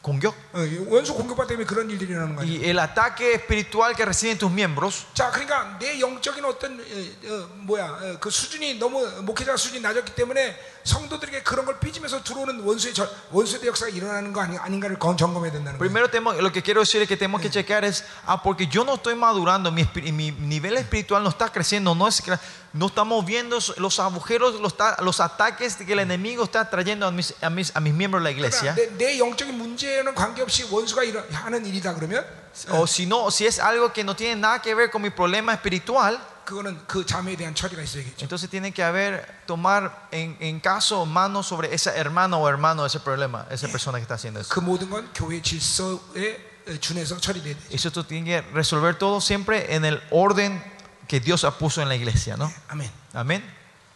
공격? 어, 원수 공격받 때문에 그런 일들이 일어나는 거예요. Y el ataque espiritual que reciben tus miembros. 자, 그러니까 내 영적인 어떤 어, 어, 뭐야 어, 그 수준이 너무 목회자 수준이 낮았기 때문에 성도들에게 그런 걸 삐지면서 들어오는 원수의 절, 원수의 역사가 일어나는 거 아니, 아닌가를 건- 점검해야 된다는 거예요. Primero tenemos, lo que quiero decir es que tenemos que checar es, ah, porque yo no estoy madurando, mi, espiri- mi nivel espiritual no está creciendo, no, es, que- no estamos viendo los agujeros, los, ta- los ataques que el enemigo está trayendo a mis, a mis, a mis miembros de la iglesia. 그러니까 내, 내 영적인 문제 에는 관계없이 원수가 일어, 하는 일이다 그러면 O si no, si es algo que no tiene nada que ver con mi problema espiritual, 그거는 그 자매에 대한 처리가 있어야겠죠. entonces tiene que haber, tomar en, en caso mano sobre esa hermana o hermano de ese problema, esa persona que está haciendo eso. 그 모든 건 교회 질서에 어, 준해서 처리돼야 돼. Eso tú tienes que resolver todo siempre en el orden que Dios ha puesto en la iglesia, ¿no? 아멘. Amén.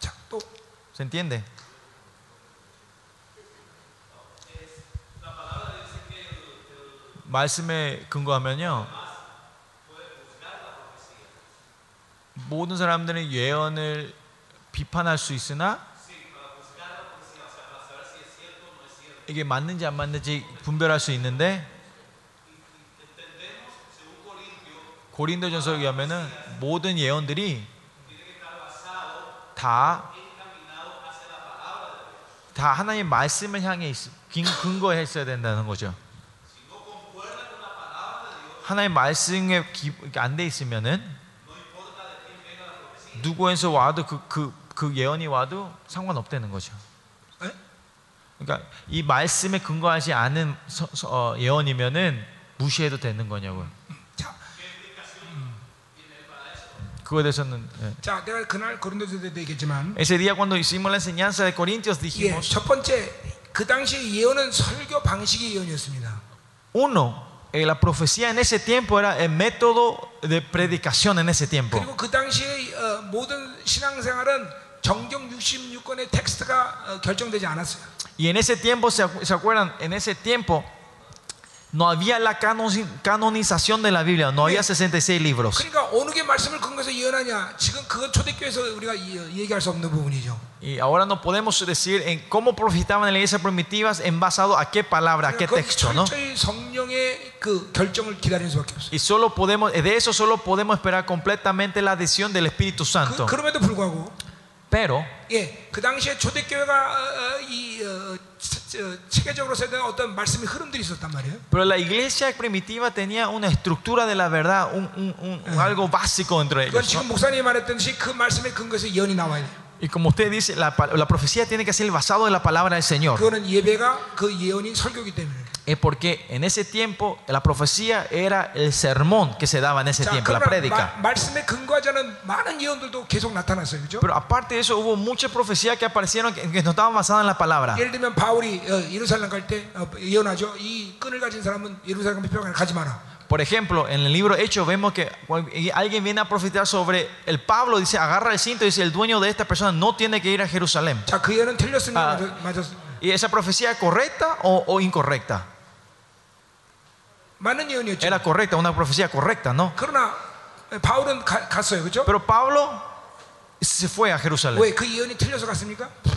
자, 또 ¿Se entiende? 말씀에 근거하면요. 모든 사람들은 예언을 비판할 수 있으나 이게 맞는지 안 맞는지 분별할 수 있는데 고린도전서에 의하면은 모든 예언들이 다, 다 하나님의 말씀을 향해 있, 있어야 된다는 거죠. 하나님의 말씀에 안 돼 있으면은 누구에서 와도 그, 그, 그 예언이 와도 상관없다는 거죠. 에? 그러니까 이 말씀에 근거하지 않은 서- 서- 어, 예언이면은 무시해도 되는 거냐고요. 자, 그거에 대해서는 예. 자, 내가 그날 고린도서에도 얘기했지만 Ese día cuando hicimos la enseñanza de Corintios 예, dijimos, 첫 번째 그 당시 예언은 설교 방식의 예언이었습니다. uno, eh, la profecía en ese tiempo era el método de predicación en ese tiempo. 그리고 그 당시의 어, 모든 신앙생활은 정경 66권의 텍스트가 어, 결정되지 않았어요. Y en ese tiempo, ¿se, acu- se acuerdan? En ese tiempo no había la canoni- canonización de la Biblia, no había 66 libros. 그러니까 어느 게 말씀을 근거해서 예언하냐? 지금 그건 초대교회에서 우리가 이- 얘기할 수 없는 부분이죠. Y ahora no podemos decir en cómo profetaban en la iglesia primitivas en basado a qué palabra, a qué 그건 texto, ¿no? 철저히 성령의 그 결정을 기다리는 수밖에 없어요. Y solo podemos, de eso solo podemos esperar completamente la adhesión del Espíritu 그, Santo. 그럼에도 불구하고 Pero 예, 그 당시에 초대교회가 어, 어, 이 어, pero la iglesia primitiva tenía una estructura de la verdad, un, un, un, algo básico entre ellos. ¿no? Y como usted dice, la, la, profecía tiene que ser basado en la palabra del Señor es porque en ese tiempo la profecía era el sermón que se daba en ese tiempo, la prédica. Pero aparte de eso hubo muchas profecías que aparecieron que, que no estaban basadas en la palabra. Por ejemplo, en el libro Hechos vemos que alguien viene a profetar sobre el Pablo, dice, agarra el cinto y dice, el dueño de esta persona no tiene que ir a Jerusalén. Ah. ¿Y esa profecía es correcta o, o incorrecta? Era correcta, una profecía correcta, ¿no? Pero Pablo se fue a Jerusalén.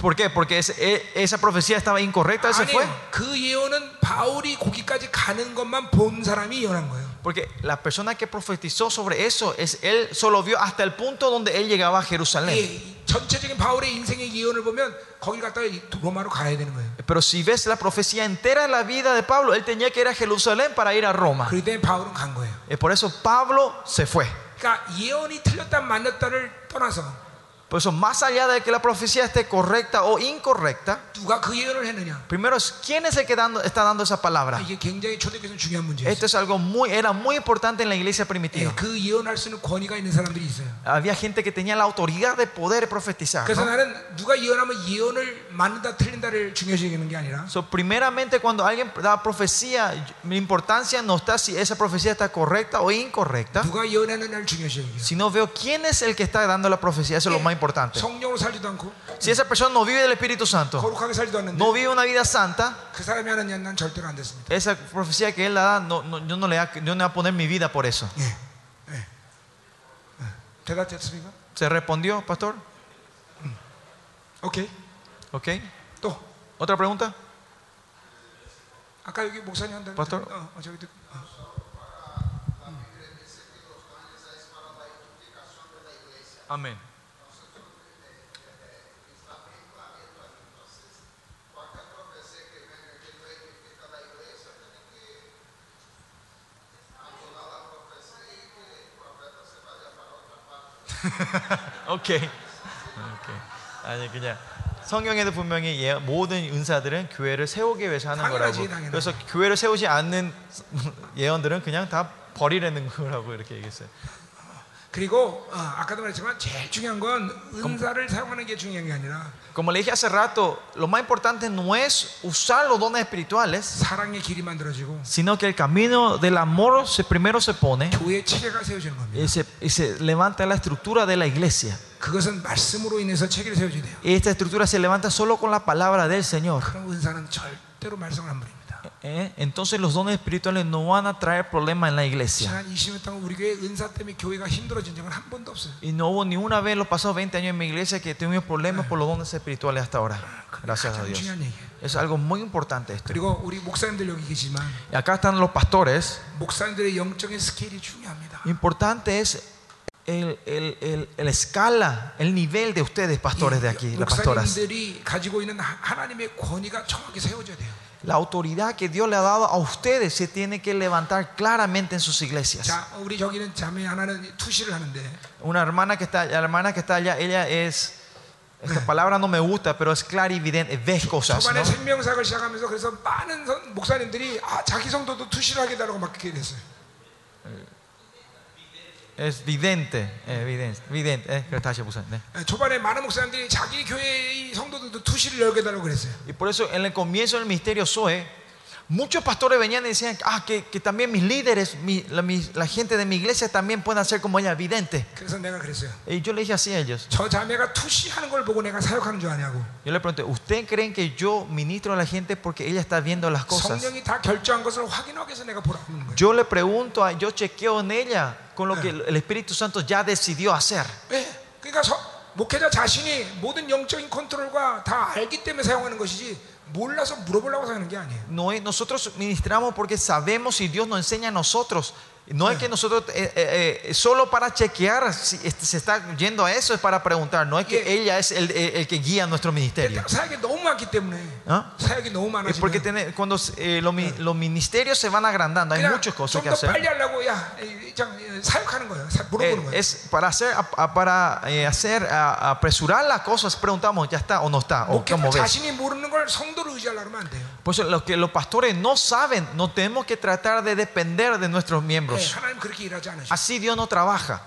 ¿Por qué? Porque e, esa profecía estaba incorrecta, se fue. 아니요. 그 예언은 바울이 거기까지 가는 것만 본 사람이 예언한 거예요. Porque la persona que profetizó sobre eso es él solo vio hasta el punto donde él llegaba a Jerusalén. 예, 이 전체적인 바울의 인생의 예언을 보면 거기 갔다가 이 로마로 가야 되는 거예요. Pero si ves la profecía entera de la vida de Pablo, él tenía que ir a Jerusalén para ir a Roma. 그렇기 때문에 바울은 간 거예요. Y por eso Pablo se fue. 그러니까 예언이 틀렸다 맞았다를 떠나서 por eso, más allá de que la profecía esté correcta o incorrecta, primero es quién es el que dando, está dando esa palabra. Esto es algo muy, era muy importante en la iglesia primitiva. Había gente que tenía la autoridad de poder profetizar. ¿no? So, primeramente, cuando alguien da profecía, mi importancia no está si esa profecía está correcta o incorrecta, sino veo quién es el que está dando la profecía. Eso es lo más importante. Si esa persona no vive del Espíritu Santo, no vive una vida santa, esa profecía que él la da, no, yo, no le voy a, poner mi vida por eso. ¿Se respondió, pastor? Ok. Ok. ¿Otra pregunta? Pastor. Amén. 오케이. 오케이. 아니 그냥 성경에도 분명히 예- 모든 은사들은 교회를 세우기 위해서 하는 당연하지, 거라고. 당연하지. 그래서 교회를 세우지 않는 예언들은 그냥 다 버리라는 거라고 이렇게 얘기했어요. Como le dije hace rato, lo más importante no es usar los dones espirituales, sino que el camino del amor se, primero se pone y se levanta la estructura de la iglesia. Y esta estructura se levanta solo con la palabra del Señor. ¿Eh? Entonces los dones espirituales no van a traer problemas en la iglesia. Y no hubo ni una vez en los pasados 20 años en mi iglesia que tuvimos problemas por los dones espirituales hasta ahora. Gracias a Dios. Es algo muy importante esto. Acá están los pastores. Importante es el, el, el, escala, el nivel de ustedes, pastores de aquí, las pastoras. La autoridad que Dios le ha dado a ustedes se tiene que levantar claramente en sus iglesias. Una hermana que está, la hermana que está allá, ella es esta palabra no me gusta, pero es clarividente, ves cosas. ¿no? 생명사를 시작하면서 그래서 많은 선- 목사님들이 아, 자기 성도도 투시를 하게 달라고 막 그렇게 됐어요. Es vidente, eh, vidente, vidente, eh, que está allá, pues, eh. 예, 초반에 많은 목사님들이 자기 교회의 성도들도 투시를 열게 달라고 그랬어요. Y por eso en el comienzo del ministerio Zoe, muchos pastores venían y decían, ah, que, que también mis líderes, mi- la, mi- la gente de mi iglesia también puedan ser como ella, vidente. 그래서 내가 그랬어요. Y yo le dije así a ellos. 저 자매가 투시하는 걸 보고 내가 사역하는 줄 아냐고. Yo le pregunté, ¿usted creen que yo ministro a la gente porque ella está viendo las cosas? 성령이 다 결정한 것을 확인하기 위해서 내가 보라고 하는 거예요. Yo le pregunto, a- yo chequeo en ella con lo que el Espíritu Santo ya decidió hacer. 예, 그러니까 서- 목회자 자신이 모든 영적인 컨트롤과 다 알기 때문에 사용하는 것이지 몰라서 물어보려고 사용하는 게 아니에요. No es- nosotros ministramos porque sabemos y Dios nos enseña a nosotros. No es que nosotros, eh, eh, eh, solo para chequear si este- se está yendo a eso, es para preguntar. No es que Yeah. ella es el, el- el que guía nuestro ministerio. 사역이 너무 많기 때문에 ¿Ah? 사역이 너무 Es porque 많아지면 tiene- cuando eh, los, mi- los ministerios se van agrandando, hay 그냥 muchas cosas que 좀더 hacer. 빨리 하려고 야, 이- 장- 이- 사역하는 거예요. 사- 물어보는 Eh, 거예요. es para hacer, a- a- para eh, hacer a- apresurar las cosas, preguntamos, ¿ya está o no está? ¿O 목회자 cómo ves? muy alarmante. Por eso los que los pastores no saben, no tenemos que tratar de depender de nuestros miembros. Así Dios no trabaja.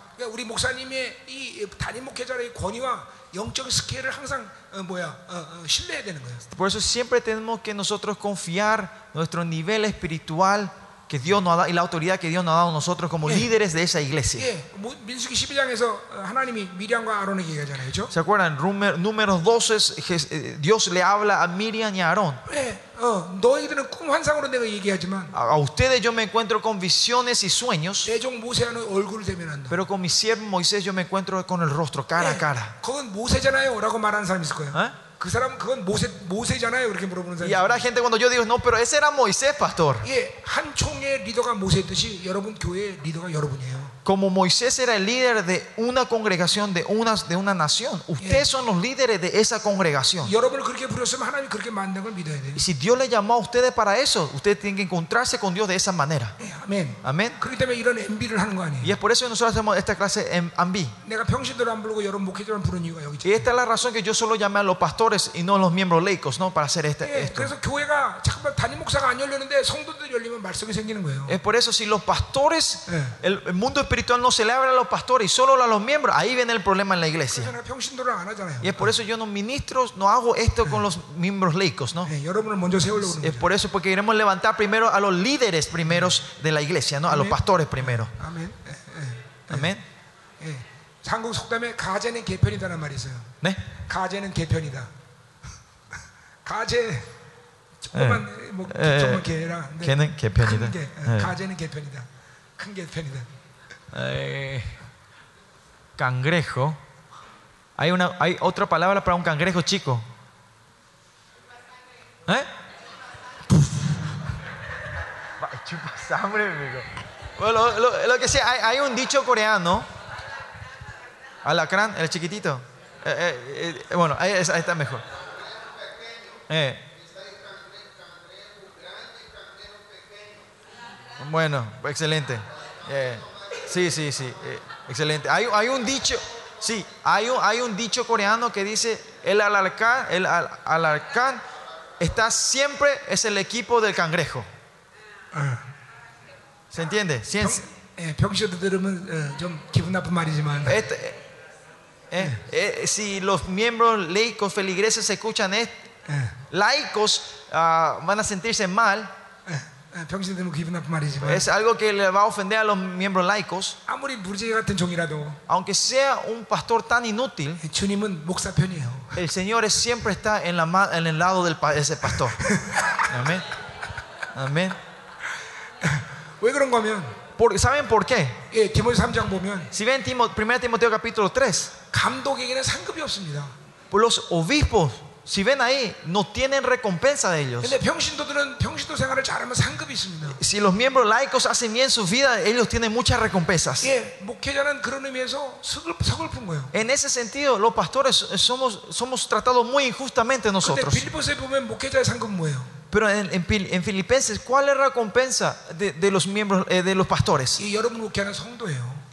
Por eso siempre tenemos que nosotros confiar nuestro nivel espiritual que Dios nos ha dado y la autoridad que Dios nos ha dado a nosotros como Eh. líderes de esa iglesia. 예, 뭐, 민수기 12장에서 하나님이 미리암과 아론에게 얘기하잖아요, 그렇죠? ¿Se acuerdan? Número- Números 12, Jes- eh, Dios le habla a Miriam y a Aarón. 예, 어, 너희들은 꿈 환상으로 내가 얘기하지만 A, a ustedes yo me encuentro con visiones y sueños, 내 종 모세와는 얼굴을 대면한다. pero con mi siervo Moisés yo me encuentro con el rostro, cara a 예, cara. 그건 모세잖아요,라고 말하는 사람 있을 거예요. ¿Eh? 그 사람은 그건 모세 모세잖아요, 그렇게 물어보는 사람. Y habrá gente cuando yo digo, no, pero ese era Moisés, pastor. 예, 한 총의 리더가 모세였듯이 여러분 교회의 리더가 여러분이에요. como Moisés era el líder de una congregación, de una, de una nación, ustedes son los líderes de esa congregación. Y si Dios le llamó a ustedes para eso, ustedes tienen que encontrarse con Dios de esa manera. Amén. Amén. Y es por eso que nosotros hacemos esta clase em, en ambi. Y esta es la razón que yo solo llamé a los pastores y no a los miembros laicos, ¿no? Para hacer esta, esto. Es por eso si los pastores, el mundo espiritual no se le abre a los pastores y solo a los miembros, ahí viene el problema en la 그래서 iglesia. 내가 평신도를 안 하잖아요. Y es por eso yo no ministro, no hago esto con los miembros laicos, ¿no? 예, 여러분을 먼저 세우려고 그러는 Es 거죠. por eso porque queremos levantar primero a los líderes primeros de la iglesia, ¿no? A los Amén. pastores primero. 아멘. 예, Amén. 예, 예. 한국 속담에 가재는 개편이다라는 말이 있어요. ¿Eh? 가재는 개편이다. 가재 조그만 뭐 예, 예. 조그만 개라. 근데 개는 개편이다. 큰 개. 예. 가재는 개편이다. 큰 개편이다. Eh, cangrejo. Hay, una, hay otra palabra para un cangrejo chico. ¿Eh? Chupa sangre, amigo. Bueno, lo, lo- lo que sea, hay, hay un dicho coreano. Alacrán, el chiquitito. Eh, eh, bueno, ahí, es- ahí está mejor. Eh. Bueno, excelente. sí, sí, sí. eh, excelente. Hay, hay un dicho, sí, hay un, hay un dicho coreano que dice, el alarcán, el al- alarcán está siempre, es el equipo del cangrejo. ¿Se entiende? Cien- 평, 예, 병시도 들으면 어, 좀 기분 나쁜 말이지만 este, eh, eh, si los miembros laicos feligreses escuchan esto, 예, laicos ah, van a sentirse mal. Es algo que le va a ofender a los miembros laicos. Aunque sea un pastor tan inútil, el Señor siempre está en, la, el lado de ese pastor. Amén. Amén. Por, ¿Saben por qué? si ven 1 Timoteo capítulo 3, los obispos si ven ahí, no tienen recompensa de ellos. Si los miembros laicos hacen bien su vida, ellos tienen muchas recompensas. En ese sentido, los pastores somos, somos tratados muy injustamente nosotros. Pero en, Filipenses, ¿cuál es la recompensa de, los miembros eh, de los pastores?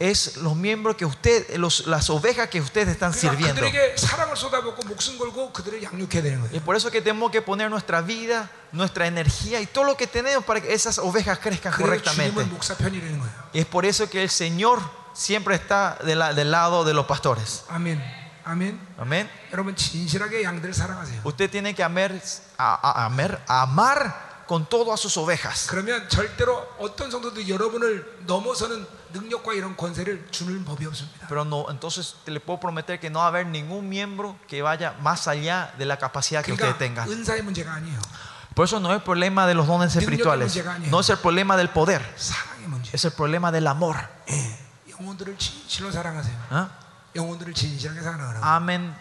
이 여러분 목회하는 성도예요. Es los miembros que usted, los, las ovejas que ustedes están 그러니까 sirviendo. 그들에게 사랑을 쏟아붓고 목숨 걸고 그들을 양육해야 되는 Y 거예요. es por eso que tenemos que poner nuestra vida, nuestra energía y todo lo que tenemos para que esas ovejas crezcan 그래서 correctamente. 주님은 목사 편이라는 거예요. Y es por eso que el Señor siempre está de la- del lado de los pastores. 아멘. 아멘. Amén. 여러분 진실하게 양들을 사랑하세요. Usted tiene que amar, a, a- amer- amar con todo a sus ovejas. 그러면 절대로 어떤 성도도 여러분을 넘어서는 능력과 이런 권세를 주는 법이 없습니다. Pero no, entonces te le puedo prometer que no va a haber ningún miembro que vaya más allá de la capacidad que ustedes 그러니까 tengan. 은사의 문제가 아니에요. Por eso no es el problema de los dones espirituales, no es el problema del poder, 사랑의 문제. es el problema del amor. 예. 영혼들을 진실로 사랑하세요. ¿ah? 영혼들을 진실하게 사랑하라고. Amen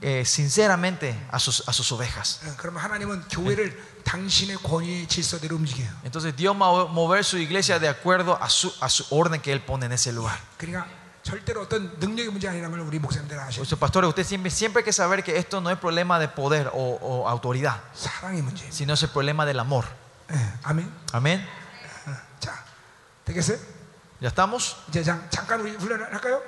eh, sinceramente a sus, a sus ovejas. 예, 그러면 하나님은 교회를 당신의 권위의 질서대로 움직여요. Entonces Dios va a mover su iglesia de acuerdo a su, a su orden que Él pone en ese lugar. 그러니까 절대로 어떤 능력의 문제 아니라는 걸 우리 목사님들 아셔요. Por eso, pastores, usted siempre, siempre hay que saber que esto no es problema de poder o, o autoridad, 사랑의 문제입니다. sino es el problema del amor. 예, 아멘. Amén. 어, 자, 되겠어요? ¿Ya estamos? 이제 잠, 잠깐 우리 훈련을 할까요?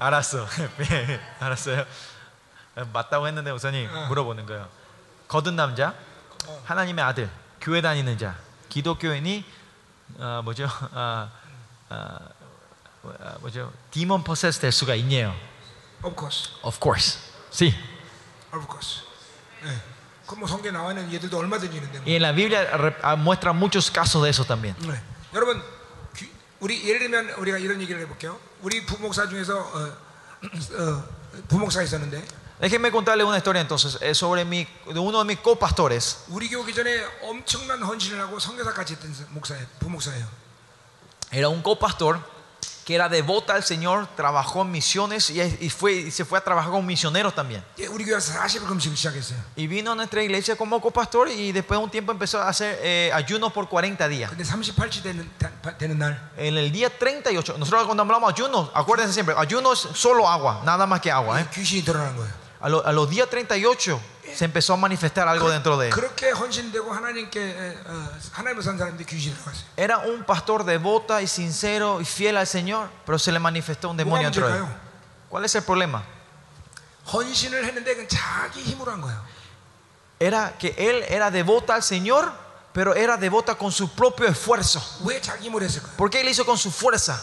알았어. 알았어요. 맞다고 했는데 우선이 물어보는 거예요. 거듭 남자, 하나님의 아들, 교회 다니는 자, 기독교인이 어, 뭐죠? 어, 어, 어, 뭐죠? 디몬 포세스 될 수가 있네요. Of course, Of course. Sí. of course. 예. 그뭐 성경에 나와 있는 얘들도 얼마든지 있는데. 뭐. Y en la Biblia ah, muestra muchos casos de eso también. 네. 여러분, 귀- 우리 예를 들면 우리가 이런 얘기를 해볼게요. 우리 부목사 중에서 어, 어, 부목사가 있었는데 Déjenme contarle una historia entonces eh, sobre mi, de uno de mis copastores. 우리 교회 오기 전에 엄청난 헌신을 하고 성교사까지 했던 목사예요. 부목사예요. Era un copastor que era devota al Señor, trabajó en misiones y, y fue, y se fue a trabajar con misioneros también. 예, 우리 교회에서 40일 금식을 시작했어요. Y vino a nuestra iglesia como copastor y después de un tiempo empezó a hacer eh, ayunos por 40 días. 근데 38치 되는, 다- 되는 날 En el día 38, nosotros cuando hablamos de ayunos, acuérdense siempre, ayuno es solo agua, nada más que agua. ¿eh? 귀신이 드러난 거예요. A, lo- a los días 38 se empezó a manifestar algo dentro de él. Era un pastor devota y sincero y fiel al Señor, pero se le manifestó un demonio dentro de él. ¿Cuál es el problema? Era que él era devota al Señor pero era devota con su propio esfuerzo. ¿Por qué él hizo con su fuerza?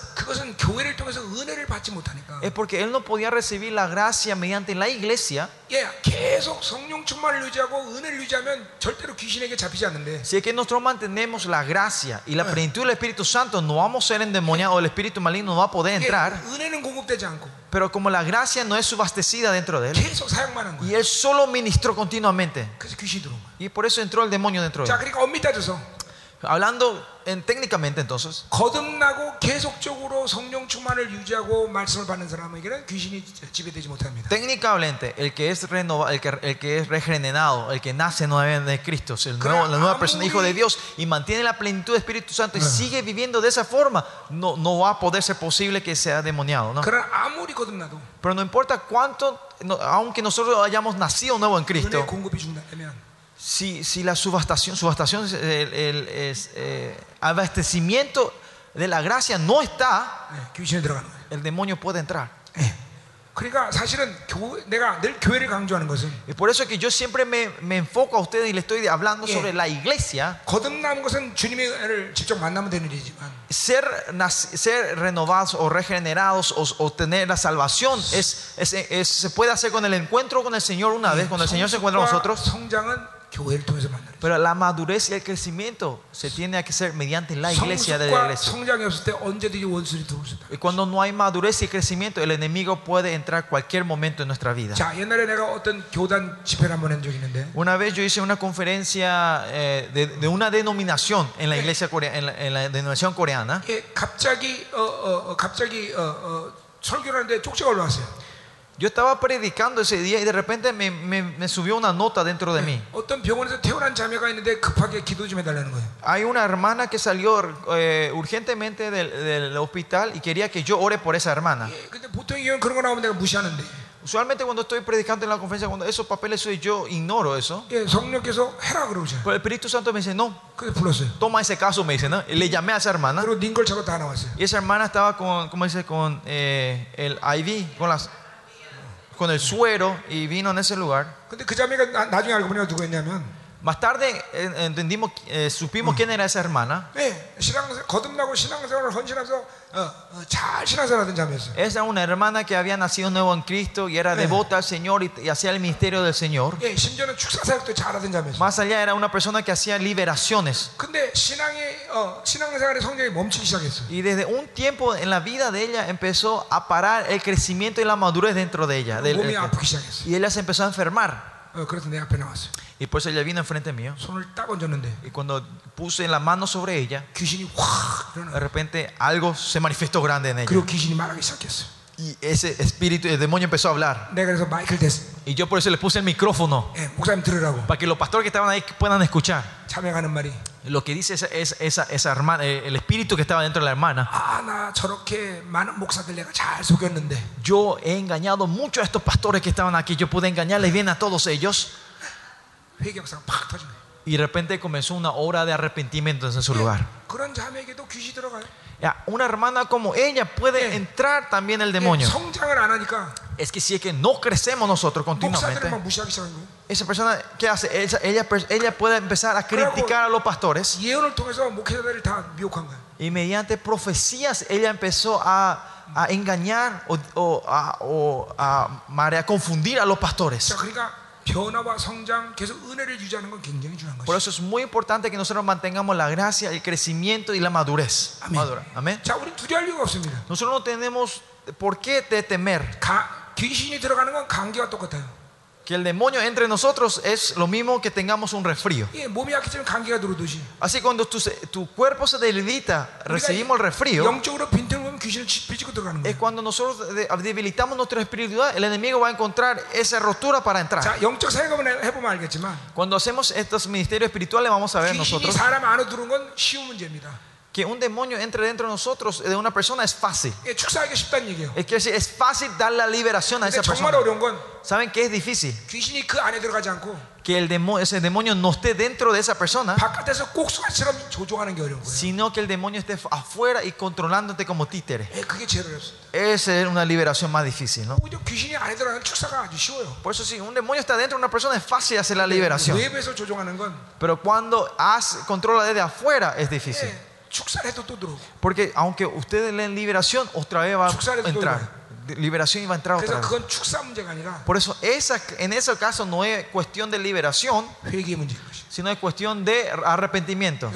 Es porque él no podía recibir la gracia mediante la iglesia. Si es que nosotros mantenemos la gracia y la plenitud del Espíritu Santo, no vamos a ser endemoniados, el Espíritu maligno no va a poder entrar. 은혜는 공급되지 않고 Pero como la gracia no es subastecida dentro de él, 계속 사용만 한 y 거예요. él solo ministró continuamente, 그래서 귀신이 들어온 거예요. y por eso entró el demonio dentro de 자, él. 그러니까 엄밀히 따져서 Hablando en- técnicamente entonces, 거듭나고 계속적으로 성령 충만을 유지하고 말씀을 받는 사람에게는 귀신이 지배되지 못합니다. técnicamente el que es renova, el que, el que es regenerado, el que nace nuevamente de Cristo, es el nuevo- la nueva persona, hijo de Dios, y mantiene la plenitud del Espíritu Santo y sigue viviendo de esa forma, no, no va a poder ser posible que sea demoniado, ¿no? 그러나 아무리 거듭나도 Pero no importa cuánto, no- aunque nosotros hayamos nacido nuevo en 은혜 Cristo, 공급이 중단되면 si, si la subastación, subastación es el, el- es, eh, abastecimiento de la gracia no está, 예, 귀신이 들어가는 거예요. el demonio puede entrar. 예. 그러니까 사실은 교, 내가 늘 교회를 강조하는 것은 Y por eso es que yo siempre me, me enfoco a ustedes y le estoy hablando Yeah. sobre la iglesia. 거듭난 것은 주님을 직접 만나면 되는 일이지만 Ser, nac- ser renovados o regenerados o, o tener la salvación es, es- es- se puede hacer con el encuentro con el Señor una vez, cuando el Señor se encuentra con 성숙과 nosotros. 성장은 pero la madurez y el crecimiento se tiene que hacer mediante la iglesia de la iglesia. Y cuando no hay madurez y crecimiento, el enemigo puede entrar cualquier momento en nuestra vida. Una vez yo hice una conferencia eh, de, de, una denominación en la iglesia coreana, en, la, en, la, denominación coreana. Yo estaba predicando ese día y de repente me, me, me subió una nota dentro de mí. Hay una hermana que salió eh, urgentemente del, del, hospital y quería que yo ore por esa hermana. Usualmente cuando estoy predicando en la conferencia, cuando esos papeles soy yo, ignoro eso. Pero el Espíritu Santo me dice, no. Toma ese caso, me dice, ¿no? Le llamé a esa hermana. Y esa hermana estaba con, ¿cómo dice? Con eh, el IV, con las con el suero y vino en ese lugar. 근데 그 자매가 나, 나중에 알고 보니까 누구였냐면 Más tarde eh, entendimos, eh, supimos quién era esa hermana. 예, 신앙 거듭나고 신앙생활을 헌신하면서 어, 어, 잘 신앙생활하던 자매였어요. Esa era una hermana que había nacido nuevo en Cristo y era devota al Señor y, y hacía el ministerio del Señor. 예, 심지어는 축사 사역도 잘하던 자매였어요. Más allá era una persona que hacía liberaciones. 근데 신앙의 어, 신앙생활의 성장이 멈추기 시작했어요. Y desde un tiempo en la vida de ella empezó a parar el crecimiento y la madurez dentro de ella. Del- 몸이 el- 아프기 시작했어요. y ella se empezó a enfermar. 어, 그래서 내 앞에 나왔어요. Y por eso ella vino enfrente mío. Y cuando puse la mano sobre ella, de repente algo se manifestó grande en ella. Y ese espíritu, el demonio empezó a hablar. Y yo por eso le puse el micrófono. Para que los pastores que estaban ahí puedan escuchar. Lo que dice esa, esa, esa hermana, eh, el espíritu que estaba dentro de la hermana. Yo he engañado mucho a estos pastores que estaban aquí. Yo pude engañarles bien a todos ellos. Y de repente comenzó una obra de arrepentimiento en su lugar. Ya, una hermana como ella puede entrar también el demonio. Es que si es que no crecemos nosotros continuamente, esa persona que hace, ella, ella, ella, puede empezar a criticar a los pastores. Y mediante profecías ella empezó a, a engañar o, o, a, o a, a, confundir a los pastores. Por eso es muy importante que nosotros mantengamos la gracia, el crecimiento y la madurez. Amén. Amén. nosotros no tenemos por qué temer. Que el demonio entre nosotros es lo mismo que tengamos un resfrío. Así cuando tu, cuerpo se debilita, recibimos el resfrío. 영적으로 빈틈을 귀신을 치- 비집고 들어가는 Es 거예요. cuando nosotros de- debilitamos nuestra espiritualidad, el enemigo va a encontrar esa rotura para entrar. 자, 영적 사역을 해보면 알겠지만 Cuando hacemos estos ministerios espirituales, vamos a ver 귀신이 nosotros que un demonio entre dentro de nosotros, de una persona, es fácil. Es que es fácil dar la liberación a esa persona. ¿Saben qué es difícil? Que el demonio, ese demonio no esté dentro de esa persona, sino que el demonio esté afuera y controlándote como títere. Esa es una liberación más difícil. ¿no? Por eso, si un demonio está dentro de una persona, es fácil hacer la liberación. Pero cuando has, controla desde afuera, es difícil. Porque aunque ustedes leen liberación, otra vez va a entrar. Liberación iba a entrar otra vez. Por eso en ese caso no es cuestión de liberación, sino es cuestión de arrepentimiento.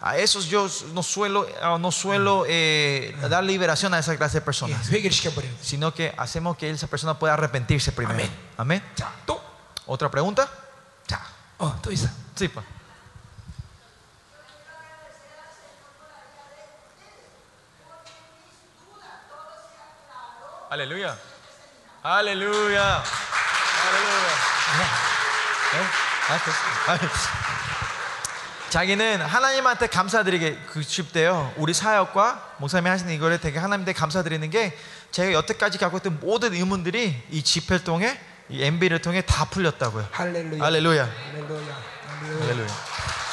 A esos yo no suelo, ah, no suelo eh, dar liberación a esa clase de personas, sino que hacemos que esa persona pueda arrepentirse primero. Amén. ¿Otra pregunta? Sí, pa. Pa. Aleluya. Aleluya. Aleluya. 네? 아, 자기는 하나님한테 감사드리게 그 싶대요. 우리 사역과 목사님이 하시는 이거를 되게 하나님한테 감사드리는 게 제가 여태까지 갖고 있던 모든 의문들이 이 집회를 통해 이 MB를 통해 다 풀렸다고요. 할렐루야. 할렐루야. 할렐루야. 할렐루야. 할렐루야.